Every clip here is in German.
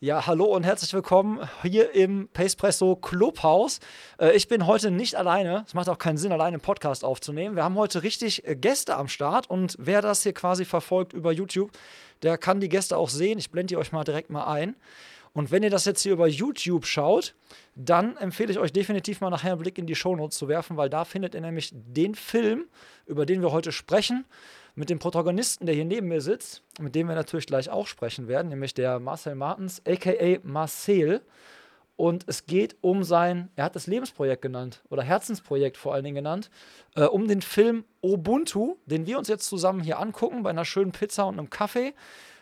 Ja, hallo und herzlich willkommen hier im Pacepresso Clubhaus. Äh, ich bin heute nicht alleine. Es macht auch keinen Sinn, alleine einen Podcast aufzunehmen. Wir haben heute richtig äh, Gäste am Start und wer das hier quasi verfolgt über YouTube, der kann die Gäste auch sehen. Ich blende die euch mal direkt mal ein. Und wenn ihr das jetzt hier über YouTube schaut, dann empfehle ich euch definitiv mal nachher einen Blick in die Shownotes zu werfen, weil da findet ihr nämlich den Film, über den wir heute sprechen mit dem Protagonisten, der hier neben mir sitzt, mit dem wir natürlich gleich auch sprechen werden, nämlich der Marcel Martens, aka Marcel. Und es geht um sein, er hat das Lebensprojekt genannt oder Herzensprojekt vor allen Dingen genannt, äh, um den Film Ubuntu, den wir uns jetzt zusammen hier angucken bei einer schönen Pizza und einem Kaffee.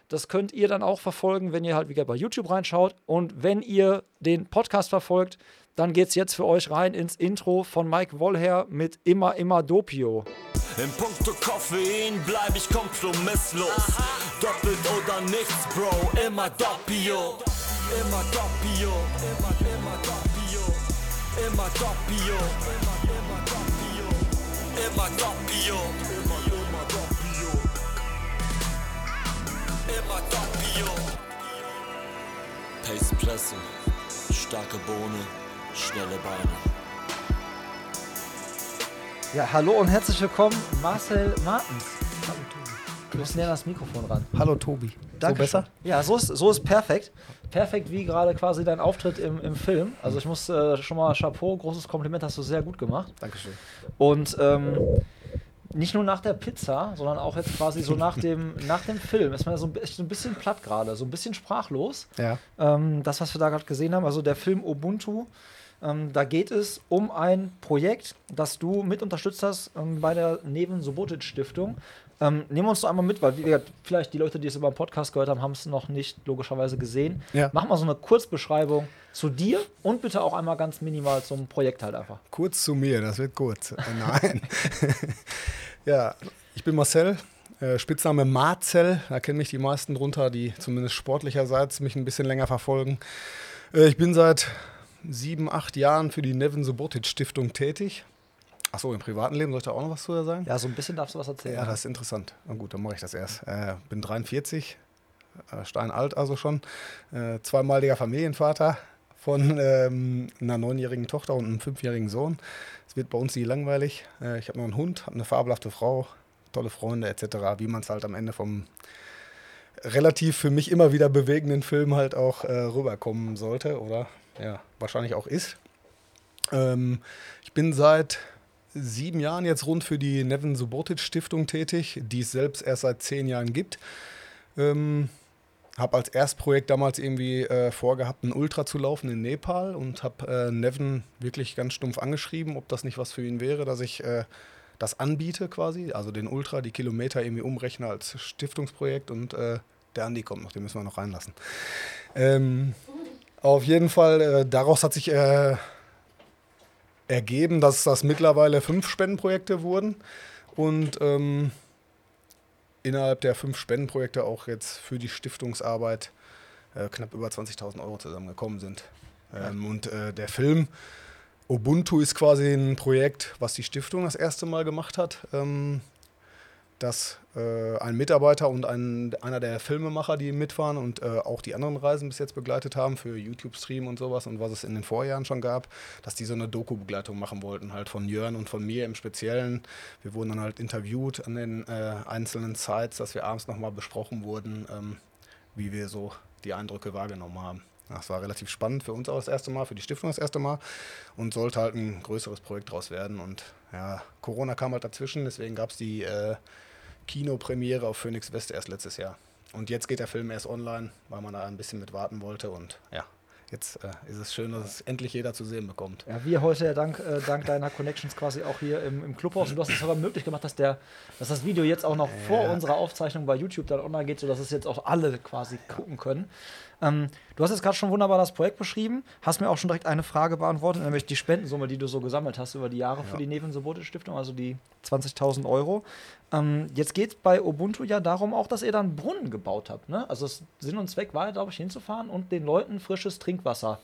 Das könnt ihr dann auch verfolgen, wenn ihr halt wieder bei YouTube reinschaut. Und wenn ihr den Podcast verfolgt, dann geht's jetzt für euch rein ins Intro von Mike Wollher mit Immer, immer Dopio. In puncto Koffein bleib ich kompromisslos. Doppelt oder nichts, Bro, immer Doppio. Immer Doppio, immer, immer Doppio. Immer Doppio, immer, immer Doppio. Immer Doppio, immer, immer Doppio. Immer Doppio. Pace Presse, starke Bohne, schnelle Beine. Ja, hallo und herzlich willkommen, Marcel Martens. Hallo Tobi. Du musst näher das Mikrofon ran. Hallo Tobi. Danke. So besser? Ja, so ist, so ist perfekt. Perfekt wie gerade quasi dein Auftritt im, im Film. Also ich muss äh, schon mal Chapeau, großes Kompliment, hast du sehr gut gemacht. Dankeschön. Und ähm, nicht nur nach der Pizza, sondern auch jetzt quasi so nach dem, nach dem Film ist man ja so ein, so ein bisschen platt gerade, so ein bisschen sprachlos. Ja. Ähm, das, was wir da gerade gesehen haben, also der Film Ubuntu, ähm, da geht es um ein Projekt, das du mit unterstützt hast ähm, bei der Neven Subotic Stiftung. Ähm, nehmen wir uns doch einmal mit, weil gesagt, vielleicht die Leute, die es über den Podcast gehört haben, haben es noch nicht logischerweise gesehen. Ja. Mach mal so eine Kurzbeschreibung zu dir und bitte auch einmal ganz minimal zum Projekt halt einfach. Kurz zu mir, das wird kurz. Äh, Nein. ja, ich bin Marcel, äh, Spitzname Marcel. Da kennen mich die meisten drunter, die zumindest sportlicherseits mich ein bisschen länger verfolgen. Äh, ich bin seit sieben, acht Jahren für die Nevin Subotic Stiftung tätig. Achso, im privaten Leben soll ich da auch noch was zu sagen? Ja, so ein bisschen darfst du was erzählen. Ja, das ist interessant. Na gut, dann mache ich das erst. Äh, bin 43, äh, steinalt also schon, äh, zweimaliger Familienvater von ähm, einer neunjährigen Tochter und einem fünfjährigen Sohn. Es wird bei uns nie langweilig. Äh, ich habe noch einen Hund, habe eine fabelhafte Frau, tolle Freunde etc., wie man es halt am Ende vom relativ für mich immer wieder bewegenden Film halt auch äh, rüberkommen sollte oder ja, wahrscheinlich auch ist. Ähm, ich bin seit sieben Jahren jetzt rund für die Nevin Subotic Stiftung tätig, die es selbst erst seit zehn Jahren gibt. Ähm, habe als Erstprojekt damals irgendwie äh, vorgehabt, einen Ultra zu laufen in Nepal und habe äh, Nevin wirklich ganz stumpf angeschrieben, ob das nicht was für ihn wäre, dass ich äh, das anbiete quasi, also den Ultra, die Kilometer irgendwie umrechne als Stiftungsprojekt und äh, der Andi kommt noch, den müssen wir noch reinlassen. Ähm, auf jeden Fall, äh, daraus hat sich äh, ergeben, dass das mittlerweile fünf Spendenprojekte wurden und ähm, innerhalb der fünf Spendenprojekte auch jetzt für die Stiftungsarbeit äh, knapp über 20.000 Euro zusammengekommen sind. Ähm, und äh, der Film Ubuntu ist quasi ein Projekt, was die Stiftung das erste Mal gemacht hat. Ähm, dass äh, ein Mitarbeiter und ein, einer der Filmemacher, die mitfahren und äh, auch die anderen Reisen bis jetzt begleitet haben für YouTube-Stream und sowas und was es in den Vorjahren schon gab, dass die so eine Doku-Begleitung machen wollten, halt von Jörn und von mir im Speziellen. Wir wurden dann halt interviewt an den äh, einzelnen Sites, dass wir abends nochmal besprochen wurden, ähm, wie wir so die Eindrücke wahrgenommen haben. Das war relativ spannend für uns auch das erste Mal, für die Stiftung das erste Mal und sollte halt ein größeres Projekt draus werden. Und ja, Corona kam halt dazwischen, deswegen gab es die äh, Kinopremiere auf Phoenix West erst letztes Jahr. Und jetzt geht der Film erst online, weil man da ein bisschen mit warten wollte. Und ja, jetzt äh, ist es schön, dass es endlich jeder zu sehen bekommt. Ja, wir heute ja dank, äh, dank deiner Connections quasi auch hier im, im Clubhaus. Und du hast es aber möglich gemacht, dass, der, dass das Video jetzt auch noch Ja. vor unserer Aufzeichnung bei YouTube dann online geht, sodass es jetzt auch alle quasi gucken können. Ähm, du hast jetzt gerade schon wunderbar das Projekt beschrieben, hast mir auch schon direkt eine Frage beantwortet, nämlich die Spendensumme, die du so gesammelt hast über die Jahre für Ja. die Neven Sobote Stiftung, also die 20.000 Euro. Ähm, jetzt geht es bei Ubuntu ja darum auch, dass ihr dann Brunnen gebaut habt. Ne? Also Sinn und Zweck war, glaube ich, hinzufahren und den Leuten frisches Trinkwasser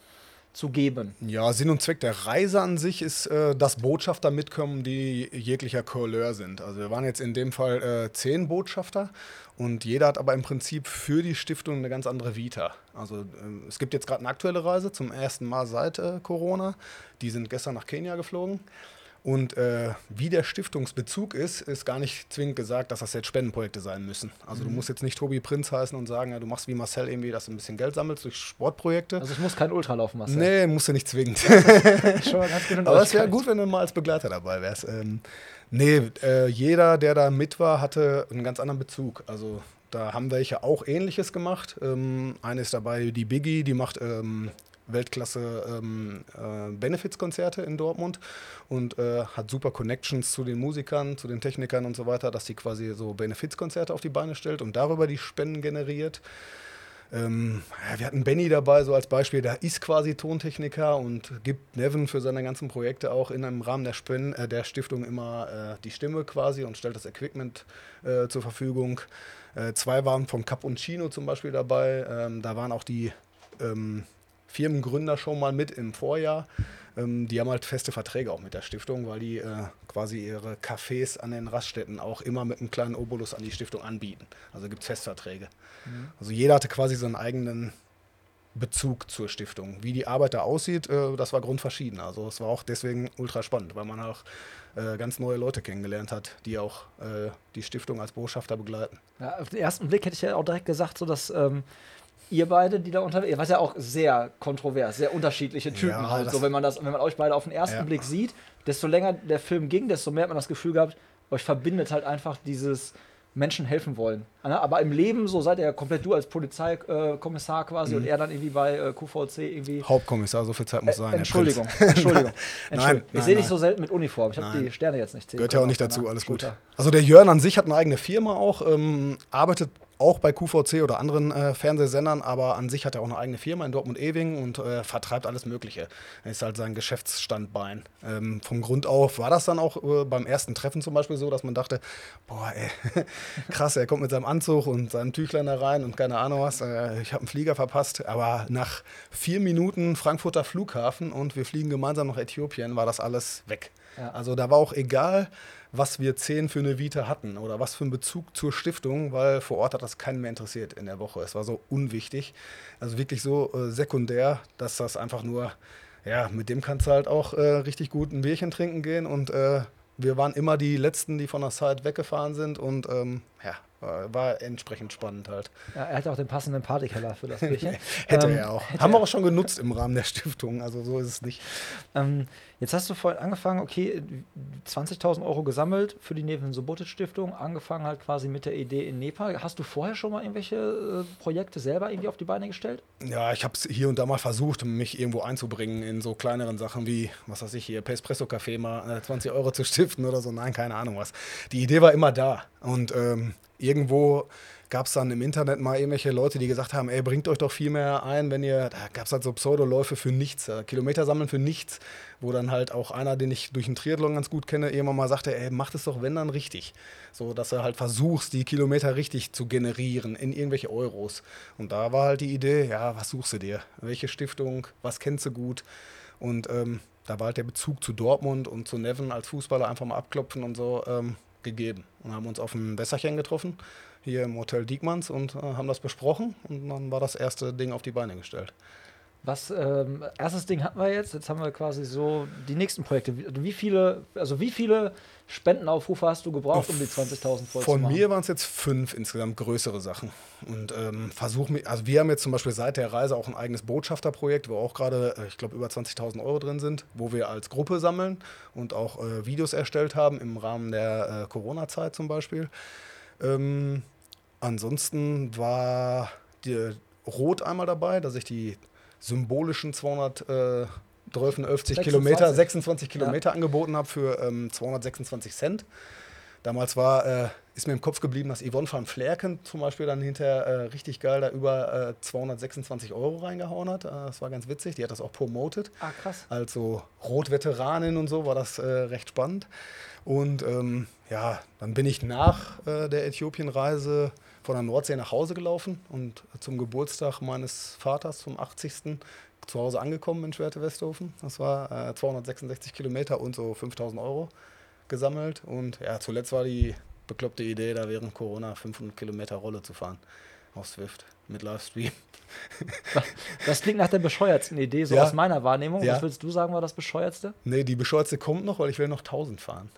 zu geben? Ja, Sinn und Zweck der Reise an sich ist, äh, dass Botschafter mitkommen, die jeglicher Couleur sind. Also wir waren jetzt in dem Fall äh, zehn Botschafter und jeder hat aber im Prinzip für die Stiftung eine ganz andere Vita. Also äh, es gibt jetzt gerade eine aktuelle Reise zum ersten Mal seit äh, Corona. Die sind gestern nach Kenia geflogen. Und äh, wie der Stiftungsbezug ist, ist gar nicht zwingend gesagt, dass das jetzt Spendenprojekte sein müssen. Also mhm. du musst jetzt nicht Tobi Prinz heißen und sagen, ja, du machst wie Marcel irgendwie, dass du ein bisschen Geld sammelst durch Sportprojekte. Also es muss kein Ultra laufen, Marcel. Nee, musst du nicht zwingend. Aber es wäre gut, wenn du mal als Begleiter dabei wärst. Ähm, nee, äh, jeder, der da mit war, hatte einen ganz anderen Bezug. Also da haben welche auch Ähnliches gemacht. Ähm, eine ist dabei die Biggie, die macht ähm, Weltklasse ähm, äh, Benefits-Konzerte in Dortmund und äh, hat super Connections zu den Musikern, zu den Technikern und so weiter, dass sie quasi so Benefits-Konzerte auf die Beine stellt und darüber die Spenden generiert. Ähm, wir hatten Benny dabei, so als Beispiel, der ist quasi Tontechniker und gibt Nevin für seine ganzen Projekte auch in einem Rahmen der, Spenden, äh, der Stiftung immer äh, die Stimme quasi und stellt das Equipment äh, zur Verfügung. Äh, zwei waren von Cappuccino zum Beispiel dabei, ähm, da waren auch die ähm, Firmengründer schon mal mit im Vorjahr. Ähm, die haben halt feste Verträge auch mit der Stiftung, weil die äh, quasi ihre Cafés an den Raststätten auch immer mit einem kleinen Obolus an die Stiftung anbieten. Also gibt es Festverträge. Mhm. Also jeder hatte quasi seinen eigenen Bezug zur Stiftung. Wie die Arbeit da aussieht, äh, das war grundverschieden. Also es war auch deswegen ultra spannend, weil man auch äh, ganz neue Leute kennengelernt hat, die auch äh, die Stiftung als Botschafter begleiten. Ja, auf den ersten Blick hätte ich ja auch direkt gesagt, so dass ähm, ihr beide, die da unterwegs, was ja auch sehr kontrovers, sehr unterschiedliche Typen ja, halt. So, wenn man das, wenn man euch beide auf den ersten ja. Blick sieht, desto länger der Film ging, desto mehr hat man das Gefühl gehabt, euch verbindet halt einfach dieses Menschen helfen wollen. Aber im Leben so seid ihr ja komplett du als Polizeikommissar quasi mhm. und er dann irgendwie bei äh, QVC irgendwie. Hauptkommissar, so viel Zeit muss sein. Entschuldigung, Entschuldigung. Entschuldigung. Nein, ich sehe dich so selten mit Uniform. Ich habe die Sterne jetzt nicht. Gehört ja auch nicht dazu, alles gut. Also der Jörn an sich hat eine eigene Firma auch, ähm, arbeitet auch bei QVC oder anderen äh, Fernsehsendern, aber an sich hat er auch eine eigene Firma in Dortmund-Ewing und äh, vertreibt alles Mögliche. Er ist halt sein Geschäftsstandbein. Ähm, vom Grund auf war das dann auch äh, beim ersten Treffen zum Beispiel so, dass man dachte, boah, ey, krass, er kommt mit seinem Anzug und seinem Tüchlein da rein und keine Ahnung was, äh, ich habe einen Flieger verpasst, aber nach vier Minuten Frankfurter Flughafen und wir fliegen gemeinsam nach Äthiopien, war das alles weg. Ja. Also da war auch egal, was wir zehn für eine Vita hatten oder was für einen Bezug zur Stiftung, weil vor Ort hat das keinen mehr interessiert in der Woche. Es war so unwichtig, also wirklich so äh, sekundär, dass das einfach nur, ja, mit dem kannst du halt auch äh, richtig gut ein Bierchen trinken gehen. Und äh, wir waren immer die Letzten, die von der Site weggefahren sind. Und ähm, ja, war entsprechend spannend halt. Ja, er hat auch den passenden Partykeller für das Bierchen. hätte ähm, er auch. Hätte Haben wir auch schon genutzt im Rahmen der Stiftung, also so ist es nicht. Ähm, jetzt hast du vorhin angefangen, okay, 20.000 Euro gesammelt für die Neven Subotic Stiftung, angefangen halt quasi mit der Idee in Nepal. Hast du vorher schon mal irgendwelche äh, Projekte selber irgendwie auf die Beine gestellt? Ja, ich habe es hier und da mal versucht, mich irgendwo einzubringen in so kleineren Sachen wie, was weiß ich hier, Espresso Café mal äh, 20 Euro zu stiften oder so. Nein, keine Ahnung was. Die Idee war immer da und ähm, irgendwo gab es dann im Internet mal irgendwelche Leute, die gesagt haben, ey, bringt euch doch viel mehr ein, wenn ihr, da gab es halt so Pseudoläufe für nichts, äh, Kilometer sammeln für nichts, wo dann halt auch einer, den ich durch den Triathlon ganz gut kenne, irgendwann mal sagte, ey, mach das doch, wenn dann richtig. So, dass er halt versuchst, die Kilometer richtig zu generieren in irgendwelche Euros. Und da war halt die Idee, ja, was suchst du dir? Welche Stiftung, was kennst du gut? Und ähm, da war halt der Bezug zu Dortmund und zu Neven als Fußballer einfach mal abklopfen und so. Ähm, gegeben und haben uns auf ein Wässerchen getroffen, hier im Hotel Diekmanns und äh, haben das besprochen und dann war das erste Ding auf die Beine gestellt. Was ähm, erstes Ding hatten wir jetzt, jetzt haben wir quasi so die nächsten Projekte. Wie, wie viele, also wie viele Spendenaufrufe hast du gebraucht, um die 20.000 voll Von mir waren es jetzt fünf insgesamt größere Sachen. Und ähm, versuchen, also wir haben jetzt zum Beispiel seit der Reise auch ein eigenes Botschafterprojekt, wo auch gerade, äh, ich glaube, über 20.000 Euro drin sind, wo wir als Gruppe sammeln und auch äh, Videos erstellt haben im Rahmen der äh, Corona-Zeit zum Beispiel. Ähm, ansonsten war die Rot einmal dabei, dass ich die symbolischen 200 äh, 12 Kilometer, 26 Kilometer ja. angeboten habe für ähm, 226 Cent. Damals war, äh, ist mir im Kopf geblieben, dass Yvonne van Flerken zum Beispiel dann hinterher äh, richtig geil da über äh, 226 Euro reingehauen hat. Äh, das war ganz witzig, die hat das auch promotet. Ah, krass. Also Rotveteranin und so war das äh, recht spannend. Und ähm, ja, dann bin ich nach äh, der Äthiopienreise von der Nordsee nach Hause gelaufen und zum Geburtstag meines Vaters, zum 80. zu Hause angekommen in Schwerte-Westhofen. Das war äh, 266 Kilometer und so 5000 Euro gesammelt. Und ja, zuletzt war die bekloppte Idee, da während Corona 500 Kilometer Rolle zu fahren auf Swift mit Livestream. Das klingt nach der bescheuertsten Idee, so Ja. aus meiner Wahrnehmung. Ja. Was würdest du sagen, war das bescheuertste? Nee, die bescheuertste kommt noch, weil ich will noch 1000 fahren.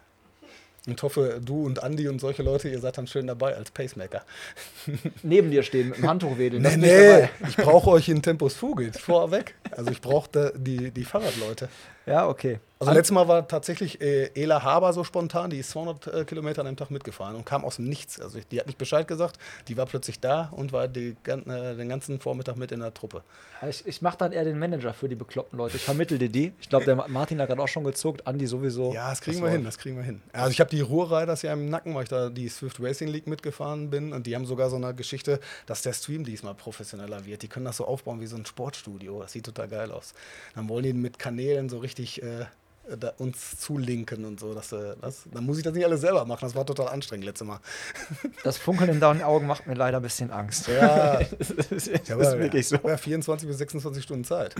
Und hoffe, du und Andi und solche Leute, ihr seid dann schön dabei als Pacemaker. Neben dir stehen, mit dem Handtuch wedeln. Nee, nee, ich brauche euch in Tempus Fugit vorweg. Also ich brauche die, die Fahrradleute. Ja, okay. Also letztes Mal war tatsächlich äh, Ela Haber so spontan, die ist 200 äh, Kilometer an einem Tag mitgefahren und kam aus dem Nichts. Also die hat nicht Bescheid gesagt, die war plötzlich da und war die, äh, den ganzen Vormittag mit in der Truppe. Ich, ich mache dann eher den Manager für die bekloppten Leute. Ich vermittel dir die. Ich glaube, der Martin hat gerade auch schon gezuckt, Andi sowieso. Ja, das kriegen Das wir hin, das kriegen wir hin. Also ich habe die Ruhrriders ja im Nacken, weil ich da die Swift Racing League mitgefahren bin und die haben sogar so eine Geschichte, dass der Stream diesmal professioneller wird. Die können das so aufbauen wie so ein Sportstudio. Das sieht total geil aus. Dann wollen die mit Kanälen so richtig äh, da uns zulinken und so. Dass, äh, das, dann muss ich das nicht alles selber machen. Das war total anstrengend letztes Mal. Das Funkeln in deinen Augen macht mir leider ein bisschen Angst. Ja, das ist, das ist wirklich so. ja 24 bis 26 Stunden Zeit.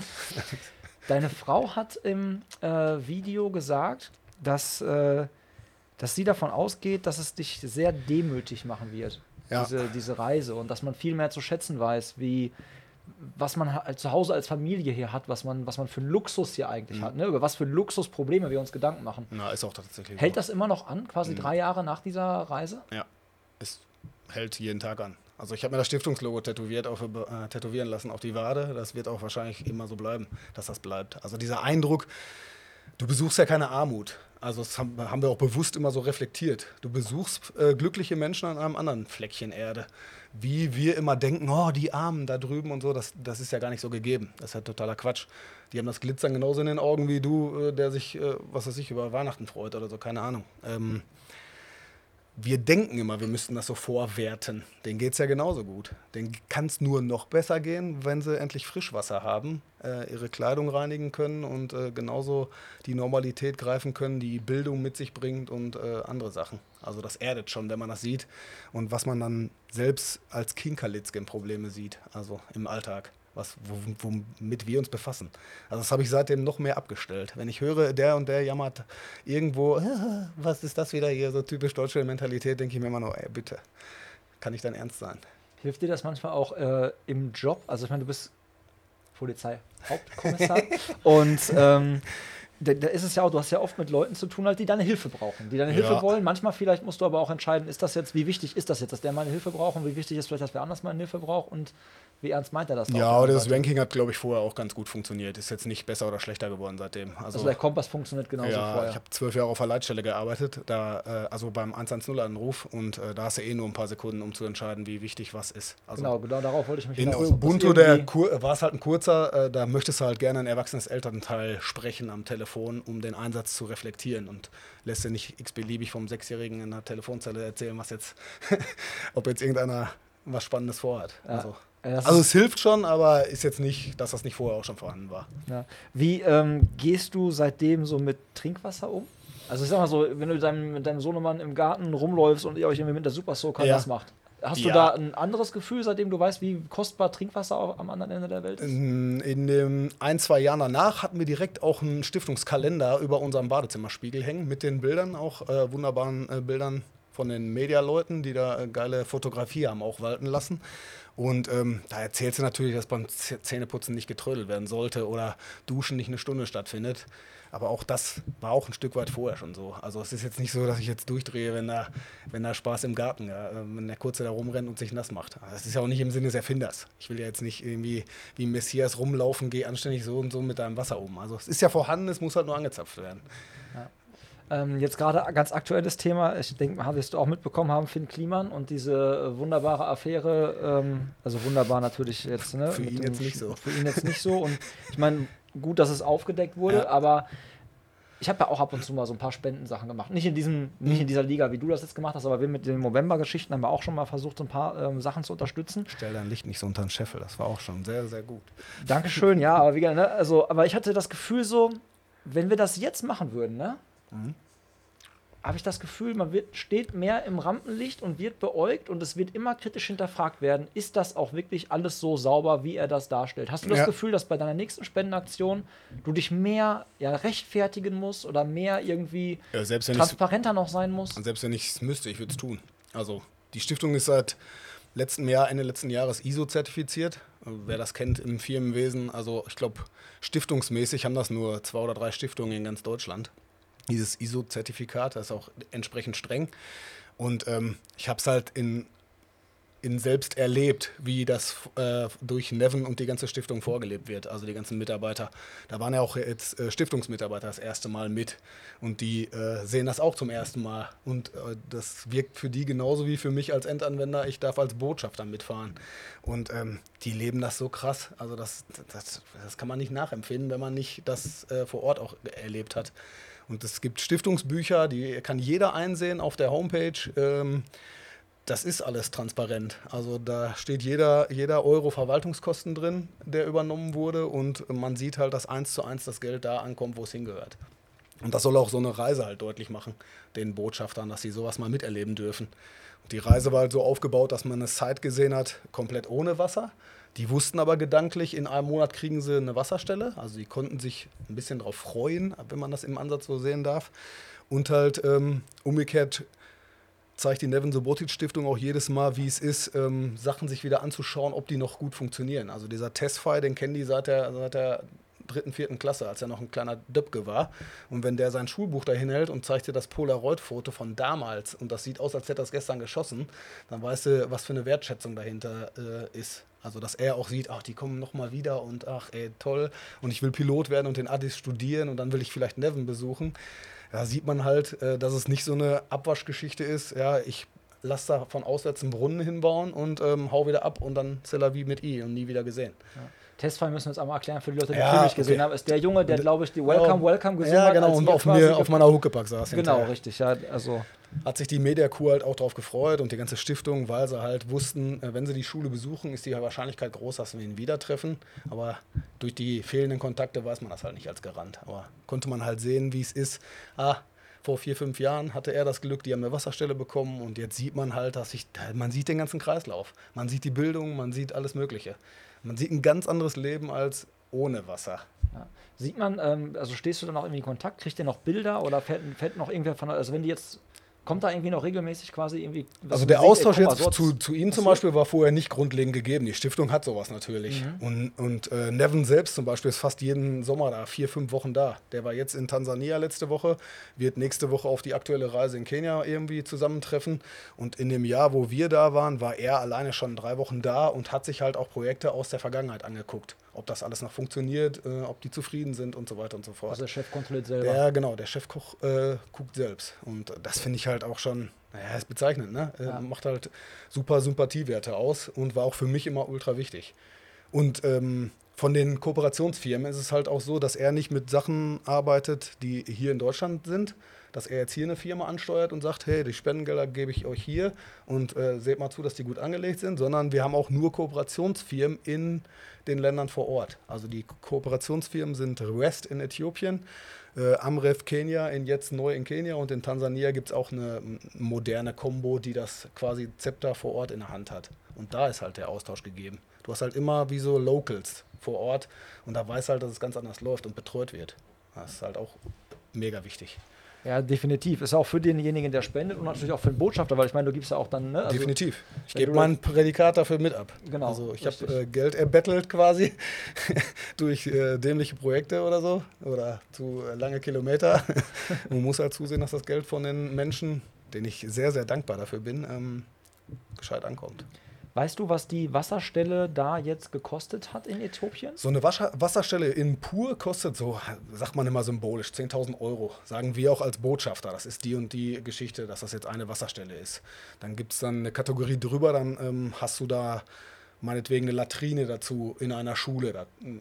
Deine Frau hat im äh, Video gesagt, dass, äh, dass sie davon ausgeht, dass es dich sehr demütig machen wird, Ja. diese, diese Reise. Und dass man viel mehr zu schätzen weiß, wie was man halt zu Hause als Familie hier hat, was man, was man für einen Luxus hier eigentlich Mhm. hat, ne? über was für Luxusprobleme wir uns Gedanken machen. Na, ist auch tatsächlich. Hält so. das immer noch an, quasi Mhm. drei Jahre nach dieser Reise? Ja, es hält jeden Tag an. Also ich habe mir das Stiftungslogo tätowiert, auf, äh, tätowieren lassen auf die Wade. Das wird auch wahrscheinlich immer so bleiben, dass das bleibt. Also dieser Eindruck, du besuchst ja keine Armut. Also das haben, haben wir auch bewusst immer so reflektiert. Du besuchst äh, glückliche Menschen an einem anderen Fleckchen Erde. Wie wir immer denken, oh, die Armen da drüben und so, das, das ist ja gar nicht so gegeben. Das ist ja totaler Quatsch. Die haben das Glitzern genauso in den Augen wie du, äh, der sich, äh, was weiß ich, über Weihnachten freut oder so, keine Ahnung. Ähm, wir denken immer, wir müssten das so vorwerten. Denen geht es ja genauso gut. Denen kann es nur noch besser gehen, wenn sie endlich Frischwasser haben, äh, ihre Kleidung reinigen können und äh, genauso die Normalität greifen können, die Bildung mit sich bringt und äh, andere Sachen. Also das erdet schon, wenn man das sieht und was man dann selbst als Kinkerlitzken-Probleme sieht, also im Alltag. Was, wo- womit wir uns befassen. Also das habe ich seitdem noch mehr abgestellt. Wenn ich höre, der und der jammert irgendwo, "Ah, was ist das wieder hier, so typisch deutsche Mentalität, denke ich mir immer nur, ey, bitte, kann ich dein Ernst sein? Hilft dir das manchmal auch äh, im Job? Also ich meine, du bist Polizeihauptkommissar und ähm, da, da ist es ja auch, du hast ja oft mit Leuten zu tun, halt, die deine Hilfe brauchen, die deine Ja. Hilfe wollen. Manchmal vielleicht musst du aber auch entscheiden, ist das jetzt, wie wichtig ist das jetzt, dass der meine Hilfe braucht und wie wichtig ist vielleicht, dass wer anders meine Hilfe braucht und wie ernst meint er das? da Ja, auf aber das Seite? Ranking hat, glaube ich, vorher auch ganz gut funktioniert. Ist jetzt nicht besser oder schlechter geworden seitdem. Also, Also der Kompass funktioniert genauso ja, vorher. ich habe zwölf Jahre auf der Leitstelle gearbeitet, da, äh, also beim 110-Anruf und äh, da hast du eh nur ein paar Sekunden, um zu entscheiden, wie wichtig was ist. Also genau, genau darauf wollte ich mich In das Ubuntu war es halt ein kurzer, äh, da möchtest du halt gerne ein erwachsenes Elternteil sprechen am Telefon, um den Einsatz zu reflektieren und lässt dir nicht x-beliebig vom Sechsjährigen in der Telefonzelle erzählen, was jetzt, ob jetzt irgendeiner was Spannendes vorhat. Ja. Also, also es hilft schon, aber ist jetzt nicht, dass das nicht vorher auch schon vorhanden war. Ja. Wie ähm, gehst du seitdem so mit Trinkwasser um? Also ich sag mal so, wenn du deinem, mit deinem Sohnemann im Garten rumläufst und ihr euch irgendwie mit der Super Soaker Ja. das macht, hast du Ja. da ein anderes Gefühl, seitdem du weißt, wie kostbar Trinkwasser am anderen Ende der Welt ist? In, in den ein, zwei Jahren danach hatten wir direkt auch einen Stiftungskalender über unserem Badezimmerspiegel hängen mit den Bildern, auch äh, wunderbaren äh, Bildern von den Medialeuten, die da äh, geile Fotografie haben auch walten lassen. Und ähm, da erzählst du natürlich, dass beim Zähneputzen nicht getrödelt werden sollte oder Duschen nicht eine Stunde stattfindet. Aber auch das war auch ein Stück weit vorher schon so. Also es ist jetzt nicht so, dass ich jetzt durchdrehe, wenn da, wenn da Spaß im Garten, ja, äh, wenn der Kurze da rumrennt und sich nass macht. Das ist ja auch nicht im Sinne des Erfinders. Ich will ja jetzt nicht irgendwie wie Messias rumlaufen, geh anständig so und so mit deinem Wasser um. Also es ist ja vorhanden, es muss halt nur angezapft werden. Ähm, jetzt gerade ganz aktuelles Thema, ich denke, wirst du auch mitbekommen haben, Finn Kliman und diese äh, wunderbare Affäre, ähm, also wunderbar natürlich jetzt, ne? Für ihn dem jetzt nicht so. Für ihn jetzt nicht so und ich meine, gut, dass es aufgedeckt wurde, Ja. aber ich habe ja auch ab und zu mal so ein paar Spendensachen gemacht. Nicht in, diesem, nicht in dieser Liga, wie du das jetzt gemacht hast, aber wir mit den Movember-Geschichten haben wir auch schon mal versucht, so ein paar ähm, Sachen zu unterstützen. Stell dein Licht nicht so unter den Scheffel, das war auch schon sehr, sehr gut. Dankeschön, ja, aber wie gesagt, ne, also, aber ich hatte das Gefühl so, wenn wir das jetzt machen würden, ne? Habe ich das Gefühl, man wird, steht mehr im Rampenlicht und wird beäugt und es wird immer kritisch hinterfragt werden, ist das auch wirklich alles so sauber, wie er das darstellt? Hast du das Ja. Gefühl, dass bei deiner nächsten Spendenaktion du dich mehr ja, rechtfertigen musst oder mehr irgendwie Ja, selbst wenn ich transparenter noch sein musst? selbst wenn ich es müsste, ich würde es tun. Also die Stiftung ist seit letztem Jahr, Ende letzten Jahres ISO-zertifiziert. Wer das kennt im Firmenwesen, also ich glaube, stiftungsmäßig haben das nur zwei oder drei Stiftungen in ganz Deutschland. Dieses ISO-Zertifikat, das ist auch entsprechend streng. Und ähm, ich habe es halt in, in selbst erlebt, wie das äh, durch Neven und die ganze Stiftung vorgelebt wird. Also die ganzen Mitarbeiter. Da waren ja auch jetzt äh, Stiftungsmitarbeiter das erste Mal mit. Und die äh, sehen das auch zum ersten Mal. Und äh, das wirkt für die genauso wie für mich als Endanwender. Ich darf als Botschafter mitfahren. Und ähm, die leben das so krass. Also das, das, das kann man nicht nachempfinden, wenn man nicht das äh, vor Ort auch erlebt hat. Und es gibt Stiftungsbücher, die kann jeder einsehen auf der Homepage. Ähm, das ist alles transparent. Also da steht jeder, jeder Euro Verwaltungskosten drin, der übernommen wurde. Und man sieht halt, dass eins zu eins das Geld da ankommt, wo es hingehört. Und das soll auch so eine Reise halt deutlich machen, den Botschaftern, dass sie sowas mal miterleben dürfen. Die Reise war halt so aufgebaut, dass man eine Site gesehen hat, komplett ohne Wasser. Die wussten aber gedanklich, in einem Monat kriegen sie eine Wasserstelle. Also die konnten sich ein bisschen darauf freuen, wenn man das im Ansatz so sehen darf. Und halt ähm, umgekehrt zeigt die Nevin Sobotic Stiftung auch jedes Mal, wie es ist, ähm, Sachen sich wieder anzuschauen, ob die noch gut funktionieren. Also dieser Testfile, den kennen die seit der, seit der dritten, vierten Klasse, als er noch ein kleiner Döpke war. Und wenn der sein Schulbuch dahin hält und zeigt dir das Polaroid-Foto von damals und das sieht aus, als hätte er es gestern geschossen, dann weißt du, was für eine Wertschätzung dahinter äh, ist. Also, dass er auch sieht, ach, die kommen nochmal wieder und ach, ey, toll. Und ich will Pilot werden und den Addis studieren und dann will ich vielleicht Nevin besuchen. Da sieht man halt, äh, dass es nicht so eine Abwaschgeschichte ist. Ja, ich lasse da von auswärts einen Brunnen hinbauen und ähm, hau wieder ab und dann c'est la vie mit I und nie wieder gesehen. Testfall müssen wir jetzt einmal erklären für die Leute, die Ja, den Film nicht gesehen okay. haben. Ist der Junge, der, glaube ich, die Welcome, Welcome gesungen Ja, hat. genau, als und auf, mir, auf meiner Huckepack saß. Genau, hinterher. richtig. Ja, also, Hat sich die Media-Crew halt auch drauf gefreut und die ganze Stiftung, weil sie halt wussten, äh, wenn sie die Schule besuchen, ist die Wahrscheinlichkeit groß, dass wir ihn wieder treffen. Aber durch die fehlenden Kontakte weiß man das halt nicht als Garant. Aber konnte man halt sehen, wie es ist. Ah, vor vier, fünf Jahren hatte er das Glück, die haben eine Wasserstelle bekommen und jetzt sieht man halt, dass sich, man sieht den ganzen Kreislauf. Man sieht die Bildung, man sieht alles Mögliche. Man sieht ein ganz anderes Leben als ohne Wasser. ja. Sieht man, ähm, also stehst du dann auch irgendwie in Kontakt? Kriegt ihr noch Bilder oder fällt, fällt noch irgendwer von, also wenn die jetzt, kommt da irgendwie noch regelmäßig quasi irgendwie. was Also der ey, Austausch mal, jetzt zu, zu ihm zum. Beispiel war vorher nicht grundlegend gegeben. Die Stiftung hat sowas natürlich. Mhm. Und, und äh, Nevin selbst zum Beispiel ist fast jeden Sommer da, vier, fünf Wochen da. Der war jetzt in Tansania letzte Woche, wird nächste Woche auf die aktuelle Reise in Kenia irgendwie zusammentreffen. Und in dem Jahr, wo wir da waren, war er alleine schon drei Wochen da und hat sich halt auch Projekte aus der Vergangenheit angeguckt. Ob das alles noch funktioniert, äh, ob die zufrieden sind und so weiter und so fort. Also der Chef kontrolliert selber. Der, genau, der Chefkoch äh, guckt selbst. Und das finde ich halt auch schon, naja, ist bezeichnend, ne? Äh, Ja. Macht halt super Sympathiewerte aus und war auch für mich immer ultra wichtig. Und ähm, von den Kooperationsfirmen ist es halt auch so, dass er nicht mit Sachen arbeitet, die hier in Deutschland sind, dass er jetzt hier eine Firma ansteuert und sagt, hey, die Spendengelder gebe ich euch hier und äh, seht mal zu, dass die gut angelegt sind, sondern wir haben auch nur Kooperationsfirmen in den Ländern vor Ort. Also die Kooperationsfirmen sind Rest in Äthiopien, äh, Amref Kenia, in jetzt neu in Kenia und in Tansania gibt es auch eine moderne Combo, die das quasi Zepter vor Ort in der Hand hat. Und da ist halt der Austausch gegeben. Du hast halt immer wie so Locals vor Ort und da weiß halt, dass es ganz anders läuft und betreut wird. Das ist halt auch mega wichtig. Ja, definitiv. Ist auch für denjenigen, der spendet und natürlich auch für den Botschafter, weil ich meine, du gibst ja auch dann, ne? Also, Definitiv. Ich gebe mein Prädikat dafür mit ab. Genau, Also ich habe äh, Geld erbettelt quasi durch äh, dämliche Projekte oder so oder zu äh, lange Kilometer. Man muss halt zusehen, dass das Geld von den Menschen, denen ich sehr, sehr dankbar dafür bin, ähm, gescheit ankommt. Weißt du, was die Wasserstelle da jetzt gekostet hat in Äthiopien? So eine Wascher Wasserstelle in Pur kostet so, sagt man immer symbolisch, 10.000 Euro. Sagen wir auch als Botschafter. Das ist die und die Geschichte, dass das jetzt eine Wasserstelle ist. Dann gibt es dann eine Kategorie drüber, dann ähm, hast du da meinetwegen eine Latrine dazu in einer Schule. Da mm,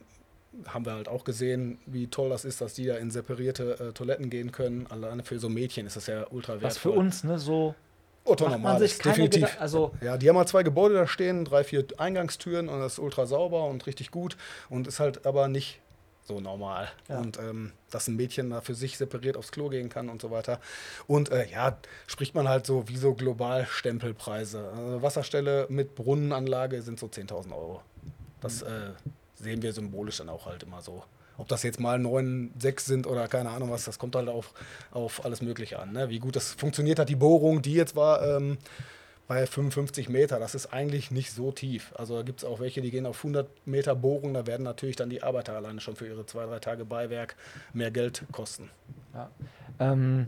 haben wir halt auch gesehen, wie toll das ist, dass die da in separierte äh, Toiletten gehen können. Alleine für so Mädchen ist das ja ultra wertvoll. Was für uns, ne, so Otto macht man normal definitiv. Gedan- also Ja, die haben halt zwei Gebäude da stehen, drei, vier Eingangstüren und das ist ultra sauber und richtig gut und ist halt aber nicht so normal. Ja. Und ähm, dass ein Mädchen da für sich separiert aufs Klo gehen kann und so weiter. Und äh, ja, spricht man halt so wie so global Stempelpreise. Also Wasserstelle mit Brunnenanlage sind so 10.000 Euro. Das äh, sehen wir symbolisch dann auch halt immer so. Ob das jetzt mal 9, 6 sind oder keine Ahnung was, das kommt halt auf, auf alles Mögliche an. Ne? Wie gut das funktioniert hat, die Bohrung, die jetzt war ähm, bei 55 Meter, das ist eigentlich nicht so tief. Also da gibt es auch welche, die gehen auf 100 Meter Bohrung, da werden natürlich dann die Arbeiter alleine schon für ihre zwei, drei Tage Beiwerk mehr Geld kosten. Ja. Ähm,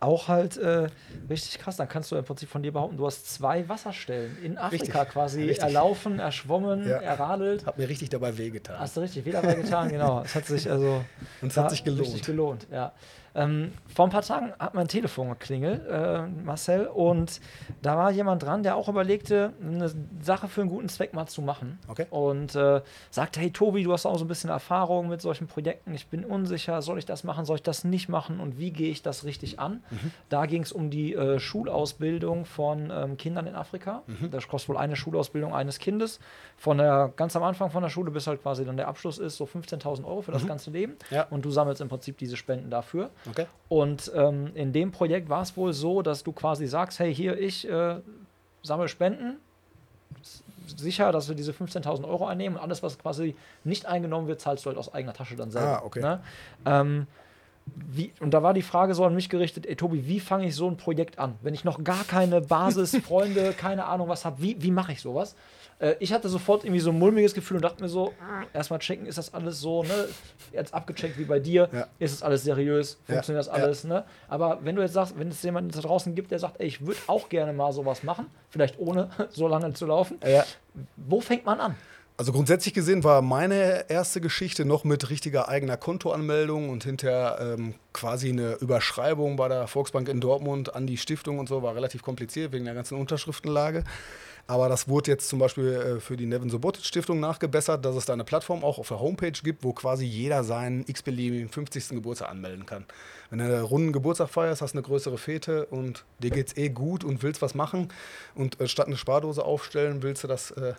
auch halt äh, richtig krass. Dann kannst du im Prinzip von dir behaupten, du hast zwei Wasserstellen in Afrika Richtig, quasi richtig. erlaufen, erschwommen, Ja. erradelt. Hat mir richtig dabei wehgetan. Hast du richtig wieder dabei getan, genau. Es hat sich also Und es hat sich gelohnt. Richtig gelohnt, ja. Ähm, vor ein paar Tagen hat mein Telefon geklingelt, äh, Marcel, und da war jemand dran, der auch überlegte, eine Sache für einen guten Zweck mal zu machen. Okay. Und äh, sagte, hey Tobi, du hast auch so ein bisschen Erfahrung mit solchen Projekten, ich bin unsicher, soll ich das machen, soll ich das nicht machen und wie gehe ich das richtig an? Mhm. Da ging es um die äh, Schulausbildung von ähm, Kindern in Afrika. Mhm. Das kostet wohl eine Schulausbildung eines Kindes, von der ganz am Anfang von der Schule bis halt quasi dann der Abschluss ist, so 15.000 Euro für das ganze Leben. Mhm. Ja. Und du sammelst im Prinzip diese Spenden dafür. Okay. Und ähm, in dem Projekt war es wohl so, dass du quasi sagst, hey, hier, ich äh, sammle Spenden, sicher, dass wir diese 15.000 Euro einnehmen und alles, was quasi nicht eingenommen wird, zahlst du halt aus eigener Tasche dann selber. Ah, okay. Ne? Ähm, wie, und da war die Frage so an mich gerichtet, ey Tobi, wie fange ich so ein Projekt an? Wenn ich noch gar keine Basis, Freunde, keine Ahnung was habe, wie, wie mache ich sowas? Äh, ich hatte sofort irgendwie so ein mulmiges Gefühl und dachte mir so, äh, erstmal checken, ist das alles so, ne? Jetzt abgecheckt wie bei dir, Ja. ist es alles seriös, Ja, funktioniert das ja. alles, ne? Aber wenn du jetzt sagst, wenn es jemanden da draußen gibt, der sagt, ey, ich würde auch gerne mal sowas machen, vielleicht ohne so lange zu laufen, Ja. wo fängt man an? Also grundsätzlich gesehen war meine erste Geschichte noch mit richtiger eigener Kontoanmeldung und hinterher ähm, quasi eine Überschreibung bei der Volksbank in Dortmund an die Stiftung und so, war relativ kompliziert wegen der ganzen Unterschriftenlage. Aber das wurde jetzt zum Beispiel äh, für die Nevin Sobotic Stiftung nachgebessert, dass es da eine Plattform auch auf der Homepage gibt, wo quasi jeder seinen x-beliebigen 50. Geburtstag anmelden kann. Wenn du einen runden Geburtstag feierst, hast eine größere Fete und dir geht's eh gut und willst was machen und äh, statt eine Spardose aufstellen, willst du das äh,